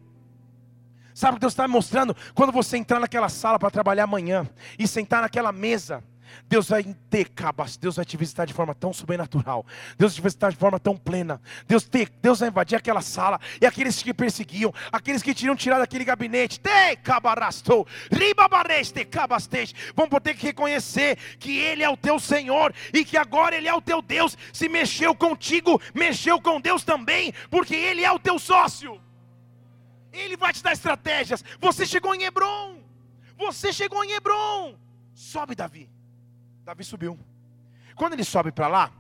Sabe o que Deus está mostrando? Quando você entrar naquela sala para trabalhar amanhã e sentar naquela mesa, Deus vai ter cabas, Deus vai te visitar de forma tão sobrenatural, Deus vai te visitar de forma tão plena. Deus, te, Deus vai invadir aquela sala e aqueles que perseguiam, aqueles que tinham tirado daquele gabinete, te cabarastou, ribabareste cabasteste, vão poder reconhecer que Ele é o teu Senhor e que agora Ele é o teu Deus. Se mexeu contigo, mexeu com Deus também, porque Ele é o teu sócio. Ele vai te dar estratégias. Você chegou em Hebron. Você chegou em Hebron. Sobe, Davi. Davi subiu. Quando ele sobe para lá,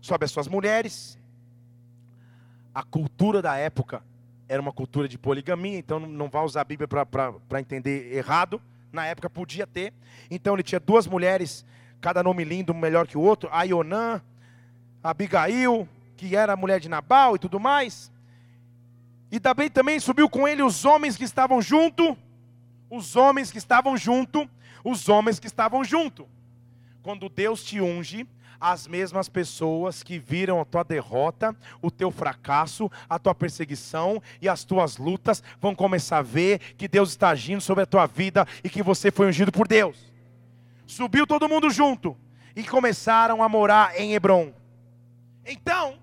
sobe as suas mulheres. A cultura da época era uma cultura de poligamia, então não vai usar a Bíblia para entender errado. Na época podia ter. Então ele tinha duas mulheres, cada nome lindo, melhor que o outro. A Ionã, a Abigail, que era a mulher de Nabal e tudo mais. E também, também subiu com ele os homens que estavam junto os homens que estavam junto, os homens que estavam junto. Quando Deus te unge, as mesmas pessoas que viram a tua derrota, o teu fracasso, a tua perseguição e as tuas lutas vão começar a ver que Deus está agindo sobre a tua vida e que você foi ungido por Deus. Subiu todo mundo junto e começaram a morar em Hebron. Então,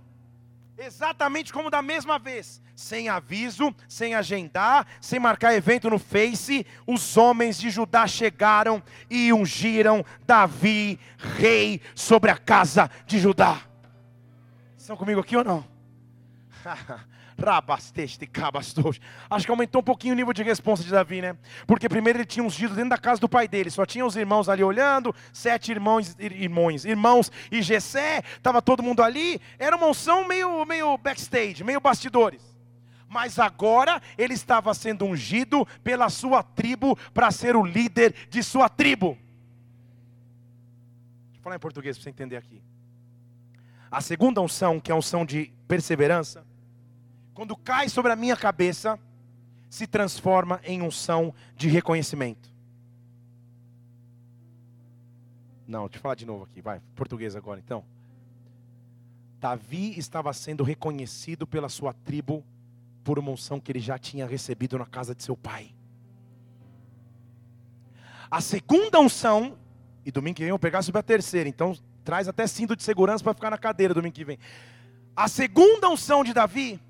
exatamente como da mesma vez, sem aviso, sem agendar, sem marcar evento no Face, os homens de Judá chegaram e ungiram Davi, rei, sobre a casa de Judá. Estão comigo aqui ou não? (laughs) Acho que aumentou um pouquinho o nível de resposta de Davi, né? Porque primeiro ele tinha ungido dentro da casa do pai dele, só tinha os irmãos ali olhando, sete irmãos, irmãos, irmãos e Gessé, estava todo mundo ali, era uma unção meio, meio backstage, meio bastidores mas agora ele estava sendo ungido pela sua tribo para ser o líder de sua tribo. Deixa eu falar em português para você entender aqui. A segunda unção, que é a unção de perseverança, quando cai sobre a minha cabeça, se transforma em unção de reconhecimento. Não, deixa eu falar de novo aqui, vai, português agora então. Davi estava sendo reconhecido pela sua tribo por uma unção que ele já tinha recebido na casa de seu pai. A segunda unção, e domingo que vem eu vou pegar sobre a terceira, então traz até cinto de segurança para ficar na cadeira domingo que vem. A segunda unção de Davi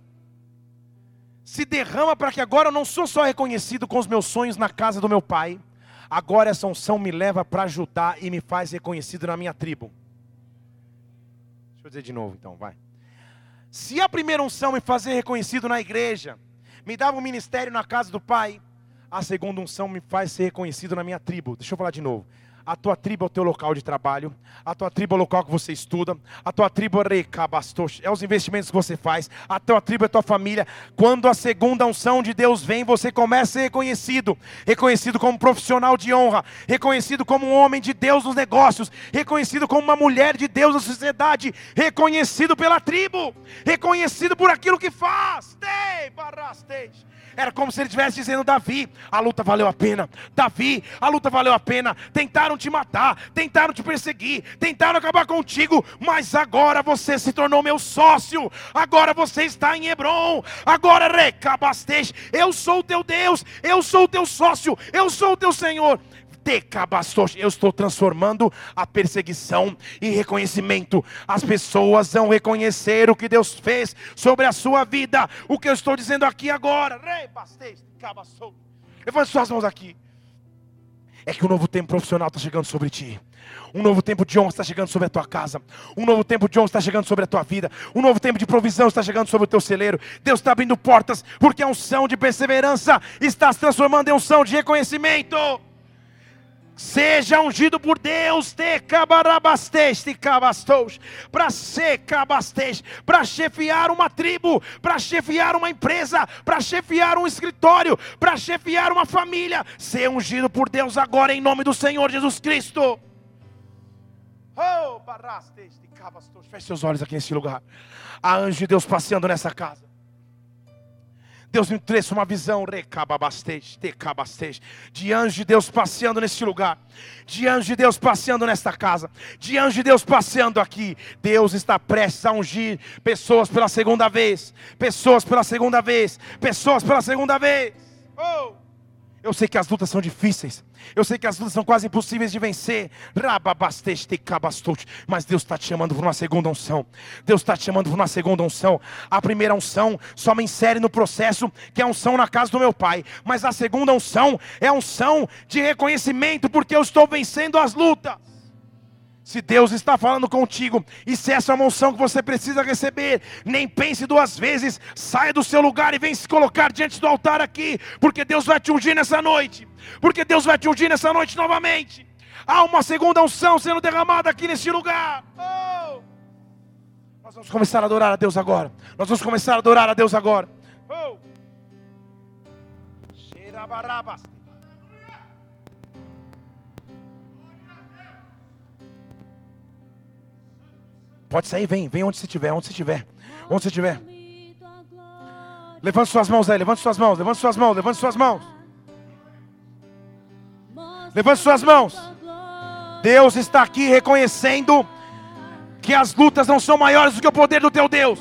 se derrama para que agora eu não sou só reconhecido com os meus sonhos na casa do meu pai, agora essa unção me leva para ajudar e me faz reconhecido na minha tribo. Deixa eu dizer de novo então, vai. Se a primeira unção me fazer reconhecido na igreja, me dava um ministério na casa do Pai, a segunda unção me faz ser reconhecido na minha tribo. Deixa eu falar de novo. A tua tribo é o teu local de trabalho, a tua tribo é o local que você estuda, a tua tribo é é os investimentos que você faz, a tua tribo é a tua família. Quando a segunda unção de Deus vem, você começa a ser reconhecido, reconhecido como profissional de honra, reconhecido como um homem de Deus nos negócios, reconhecido como uma mulher de Deus na sociedade, reconhecido pela tribo, reconhecido por aquilo que faz. Tei, era como se ele estivesse dizendo: Davi, a luta valeu a pena. Davi, a luta valeu a pena. Tentaram te matar, tentaram te perseguir, tentaram acabar contigo, mas agora você se tornou meu sócio. Agora você está em Hebron. Agora recabastez. Eu sou o teu Deus, eu sou o teu sócio, eu sou o teu Senhor eu estou transformando a perseguição em reconhecimento. As pessoas vão reconhecer o que Deus fez sobre a sua vida. O que eu estou dizendo aqui agora. Levante suas mãos aqui. É que um novo tempo profissional está chegando sobre ti. Um novo tempo de honra está chegando sobre a tua casa. Um novo tempo de honra está chegando sobre a tua vida. Um novo tempo de provisão está chegando sobre o teu celeiro. Deus está abrindo portas, porque a unção de perseverança está se transformando em unção de reconhecimento. Seja ungido por Deus, te cabarabastes, te cabastos, para ser cabastes, para chefiar uma tribo, para chefiar uma empresa, para chefiar um escritório, para chefiar uma família. Ser ungido por Deus agora em nome do Senhor Jesus Cristo. Oh, barastes, te cabastos. Feche seus olhos aqui nesse lugar. Há anjo de Deus passeando nessa casa. Deus me trouxe uma visão de anjo de Deus passeando neste lugar, de anjo de Deus passeando nesta casa, de anjo de Deus passeando aqui. Deus está prestes a ungir pessoas pela segunda vez, pessoas pela segunda vez, pessoas pela segunda vez. Oh! Eu sei que as lutas são difíceis. Eu sei que as lutas são quase impossíveis de vencer. Mas Deus está te chamando por uma segunda unção. Deus está te chamando por uma segunda unção. A primeira unção só me insere no processo, que é unção na casa do meu pai. Mas a segunda unção é unção de reconhecimento, porque eu estou vencendo as lutas. Se Deus está falando contigo, e se essa é uma unção que você precisa receber, nem pense duas vezes, saia do seu lugar e vem se colocar diante do altar aqui, porque Deus vai te ungir nessa noite, porque Deus vai te ungir nessa noite novamente. Há uma segunda unção sendo derramada aqui neste lugar. Oh! Nós vamos começar a adorar a Deus agora. Nós vamos começar a adorar a Deus agora. Oh! Pode sair, vem, vem onde você estiver, onde você estiver, onde você estiver. Levante suas mãos aí, levante suas mãos, levante suas mãos, levante suas mãos. Levante suas mãos. Deus está aqui reconhecendo que as lutas não são maiores do que o poder do teu Deus.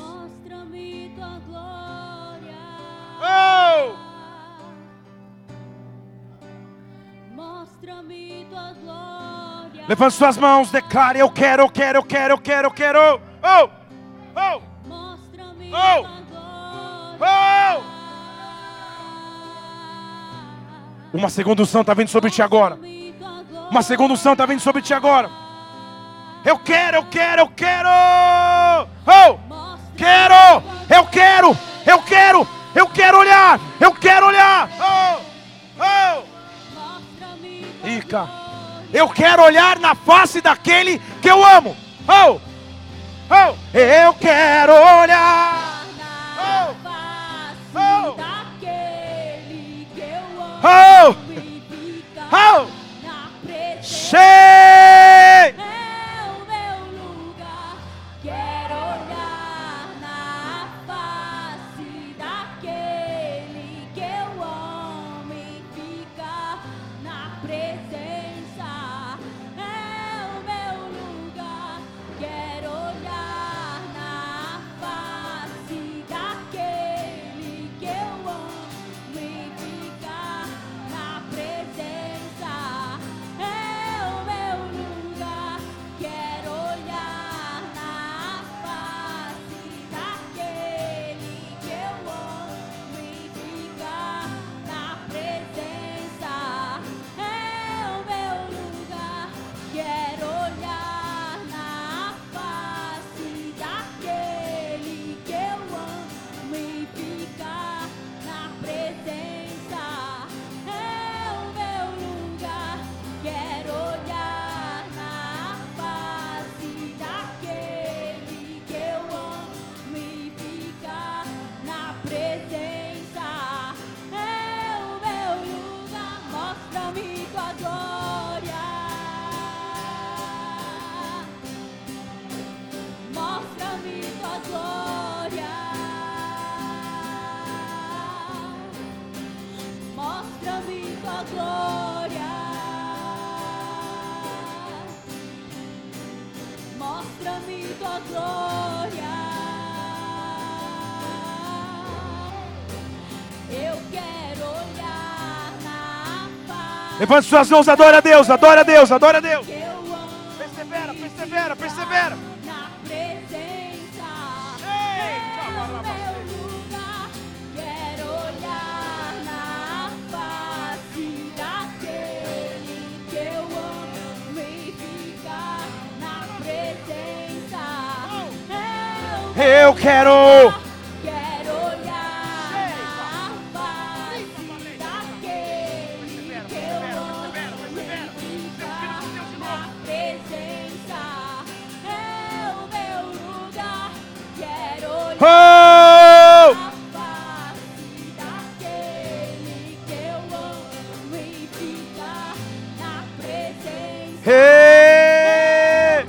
Levante suas mãos, declare: Eu quero, eu quero, eu quero, eu quero, eu quero. Oh, oh, oh, oh. Uma segunda unção está vindo sobre ti agora. Uma segunda unção está vindo sobre ti agora. Eu quero, eu quero, eu quero. Oh, quero, eu quero, eu quero, eu quero olhar, eu quero olhar. Oh, oh. Ica. Eu quero olhar na face daquele que eu amo. Oh! Oh! Eu quero olhar na oh. face oh. daquele que eu amo. Oh! Oh! Sei! É o meu lugar. Levante suas mãos, adora a Deus, adora a Deus, adora a Deus. Hey!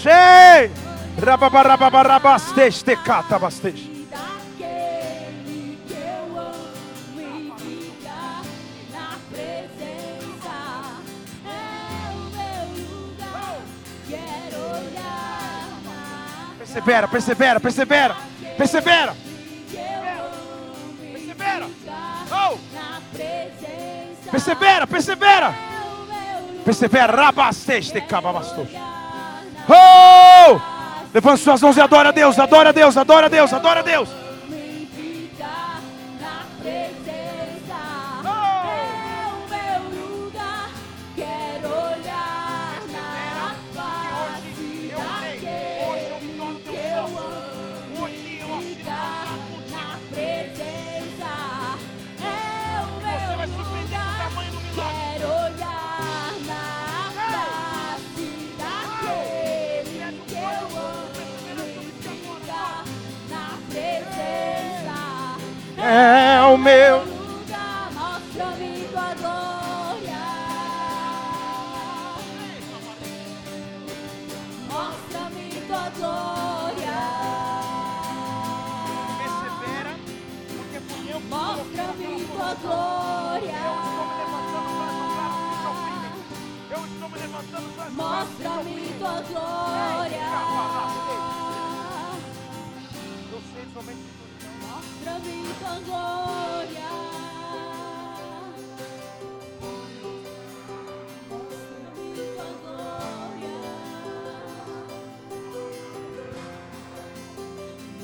Sei! Rababarabarabaste, cata. Persevera, persevera, persevera, persevera. Persevera. Oh. Persevera, persevera. Oh! Levante suas mãos e adora a Deus, adora a Deus, adora a Deus, adora a Deus.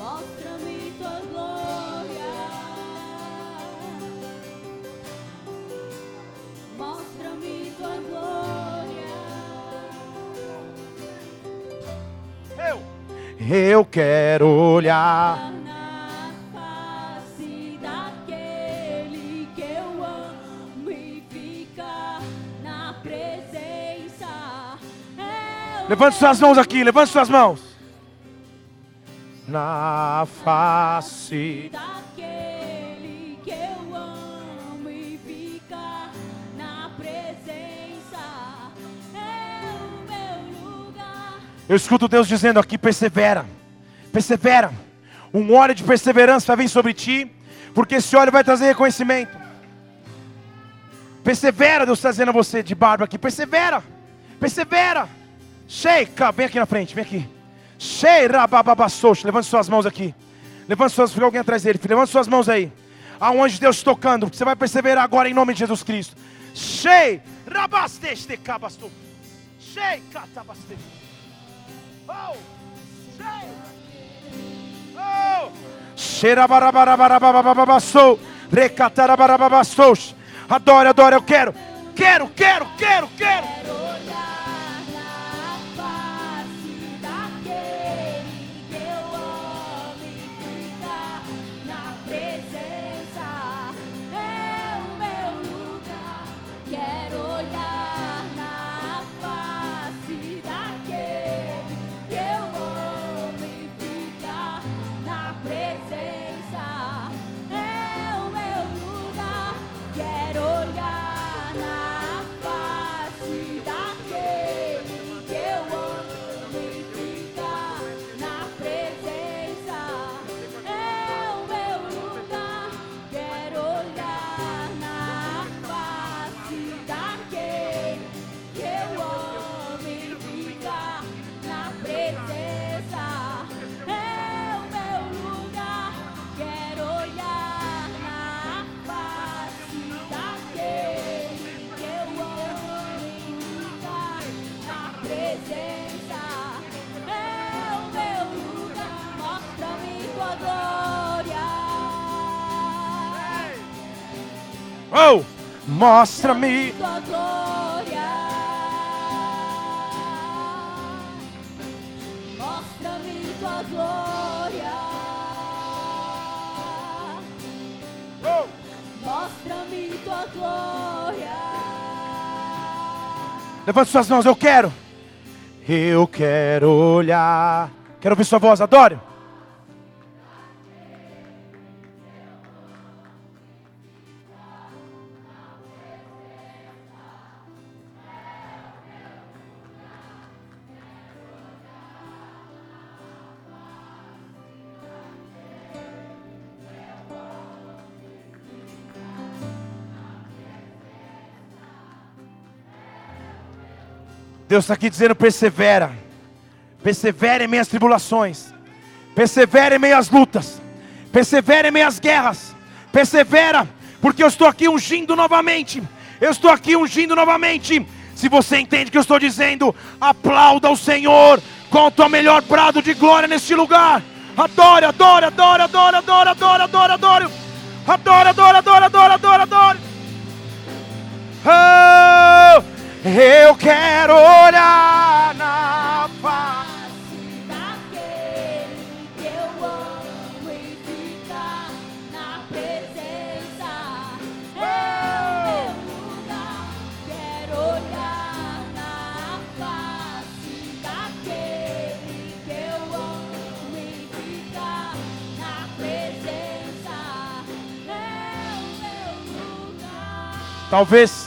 Mostra-me tua glória. Mostra-me tua glória. Eu, eu quero olhar. na face daquele que eu amo e ficar na presença. Eu Levante suas mãos aqui, levante suas mãos. Na face. daquele que eu amo e ficar na presença. É o meu lugar. Eu escuto Deus dizendo aqui: persevera, persevera. Um óleo de perseverança vai vir sobre ti, porque esse óleo vai trazer reconhecimento. Persevera, Deus está dizendo a você de barba aqui: persevera, persevera. Sheika, vem aqui na frente, vem aqui. Levante suas mãos aqui. Levante suas, fica alguém atrás dele, levante suas mãos aí. Aonde Deus te tocando, porque você vai perseverar agora em nome de Jesus Cristo. Shei, rabasteste kabastu. Shei, katabaste. Oh, shei. Oh, Xerabarabarabarabarabababassou. Recatarabarababassous. Adore, adore, eu quero. Quero, quero, quero, quero. Quero olhar mostra-me. tua glória. Mostra-me tua glória. Oh, Mostra-me tua glória. levante suas mãos, eu quero. Eu quero olhar. Quero ouvir sua voz, adore. Deus está aqui dizendo: persevera, persevera em minhas tribulações, persevera em minhas lutas, persevera em minhas guerras, persevera, porque eu estou aqui ungindo novamente. Eu estou aqui ungindo novamente. Se você entende o que eu estou dizendo, aplauda o Senhor com o teu melhor brado de glória neste lugar. Adore, adore, adore, adore, adore, adore, adore, adore. Adore, adore, adore, adore, adore, adore. Hey! Eu quero olhar na paz. Daquele que eu amo e ficar na presença. É o meu lugar. Quero olhar na face daquele que eu amo e ficar na presença. É o meu lugar. Talvez,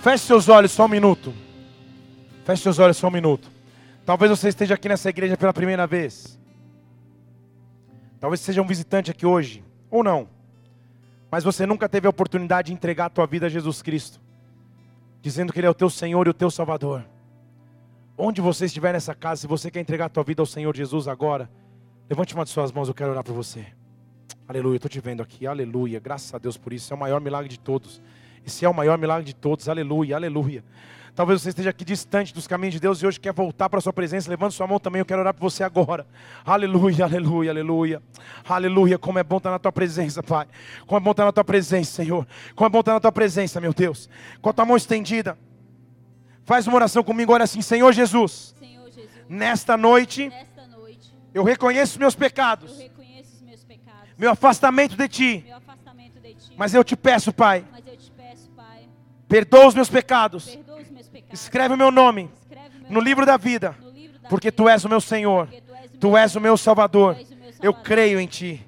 feche seus olhos só um minuto. Feche seus olhos só um minuto. Talvez você esteja aqui nessa igreja pela primeira vez. Talvez seja um visitante aqui hoje, ou não. Mas você nunca teve a oportunidade de entregar a tua vida a Jesus Cristo, dizendo que Ele é o teu Senhor e o teu Salvador. Onde você estiver nessa casa, se você quer entregar a tua vida ao Senhor Jesus agora, levante uma de suas mãos, eu quero orar por você. Aleluia, estou te vendo aqui. Aleluia. Graças a Deus por isso. É o maior milagre de todos. Esse é o maior milagre de todos. Aleluia, aleluia. Talvez você esteja aqui distante dos caminhos de Deus e hoje quer voltar para a sua presença. Levante sua mão também, eu quero orar por você agora. Aleluia, aleluia, aleluia. Aleluia, como é bom estar na tua presença, Pai. Como é bom estar na tua presença, Senhor. Como é bom estar na tua presença, meu Deus. Com a tua mão estendida. Faz uma oração comigo, olha assim, Senhor Jesus. Senhor Jesus, Nesta noite nesta noite eu reconheço os meus eu pecados, reconheço meus pecados, meu afastamento de ti. meu afastamento de ti. Mas eu te peço, Pai, Mas perdoa os meus pecados. Escreve o meu nome no livro da vida, porque tu és o meu Senhor. tu és o meu Salvador. Eu creio em ti.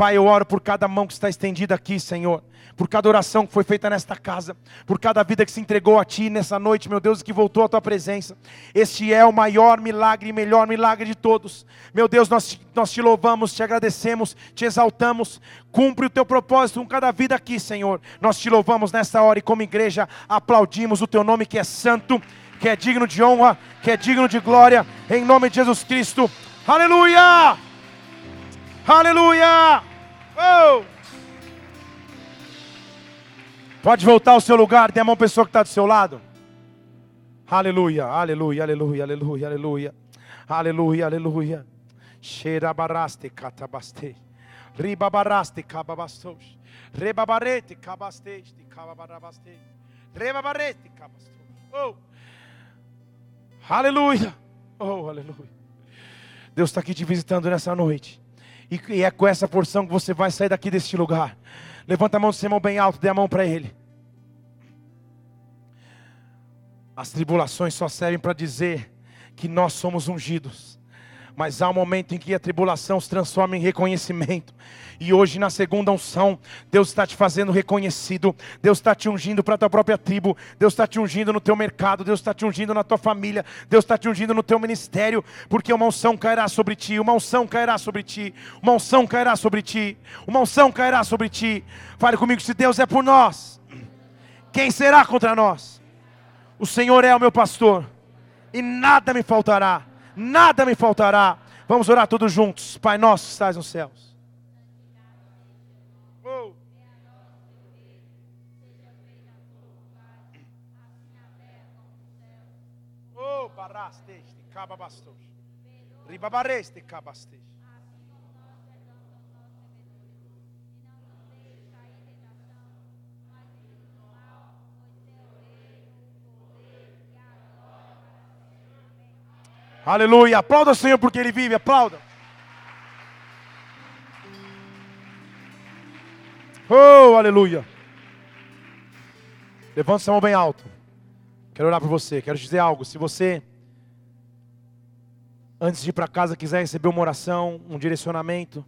Pai, eu oro por cada mão que está estendida aqui, Senhor. Por cada oração que foi feita nesta casa. Por cada vida que se entregou a Ti nessa noite, meu Deus, e que voltou à Tua presença. Este é o maior milagre e melhor milagre de todos. Meu Deus, nós, nós te louvamos, te agradecemos, te exaltamos. Cumpre o Teu propósito com cada vida aqui, Senhor. Nós te louvamos nessa hora e, como igreja, aplaudimos o Teu nome que é santo, que é digno de honra, que é digno de glória. Em nome de Jesus Cristo. Aleluia! Aleluia! Oh! Pode voltar ao seu lugar, tem a mão pessoa que está do seu lado. Aleluia, aleluia, aleluia, aleluia, aleluia. Aleluia, aleluia. Xerabaraste catabaste. Ribabaraste cababastos. Rebabarete cabasteste cababarabaste. Rebabarete cabastos. Oh! Aleluia! Oh, aleluia. Deus está aqui te visitando nessa noite. E é com essa porção que você vai sair daqui deste lugar. Levanta a mão do seu irmão bem alto, dê a mão para ele. As tribulações só servem para dizer que nós somos ungidos. Mas há um momento em que a tribulação se transforma em reconhecimento. E hoje, na segunda unção, Deus está te fazendo reconhecido. Deus está te ungindo para a tua própria tribo. Deus está te ungindo no teu mercado. Deus está te ungindo na tua família. Deus está te ungindo no teu ministério. Porque uma unção cairá sobre ti. Uma unção cairá sobre ti. Uma unção cairá sobre ti. Uma unção cairá sobre ti. Fale comigo: se Deus é por nós, quem será contra nós? O Senhor é o meu pastor. E nada me faltará nada me faltará. Vamos orar todos juntos. Pai nosso que estás nos céus. Oh. Oh, barasteste, cababastos. Ribabareste, cabasteste. Aleluia. Aplauda o Senhor porque Ele vive. Aplauda. Oh, aleluia. Levanta sua mão bem alto. Quero orar por você. Quero te dizer algo. Se você, antes de ir para casa, quiser receber uma oração, um direcionamento,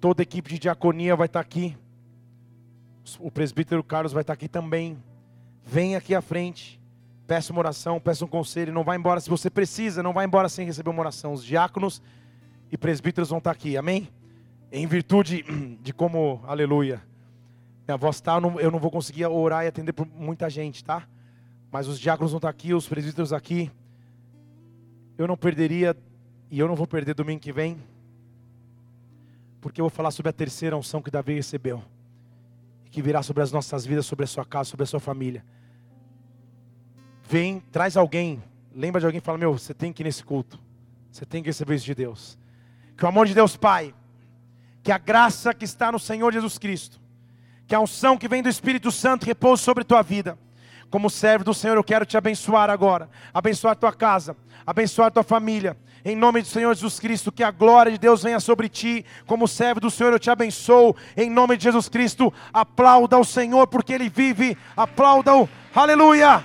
toda a equipe de diaconia vai estar aqui. O presbítero Carlos vai estar aqui também. Vem aqui à frente. Peça uma oração, peça um conselho, não vai embora se você precisa, não vai embora sem receber uma oração. Os diáconos e presbíteros vão estar aqui, amém? Em virtude (clears throat) de como, aleluia, minha voz está, eu não, eu não vou conseguir orar e atender por muita gente, tá? Mas os diáconos vão estar aqui, os presbíteros aqui. Eu não perderia, e eu não vou perder domingo que vem, porque eu vou falar sobre a terceira unção que Davi recebeu, e que virá sobre as nossas vidas, sobre a sua casa, sobre a sua família vem, traz alguém, lembra de alguém e fala: Meu, você tem que ir nesse culto, você tem que receber isso de Deus. Que o amor de Deus Pai, que a graça que está no Senhor Jesus Cristo, que a unção que vem do Espírito Santo repouse sobre tua vida. Como servo do Senhor, eu quero te abençoar agora, abençoar tua casa, abençoar tua família. Em nome do Senhor Jesus Cristo, que a glória de Deus venha sobre ti. Como servo do Senhor, eu te abençoo. Em nome de Jesus Cristo, aplauda o Senhor, porque Ele vive. Aplauda-o. Aleluia.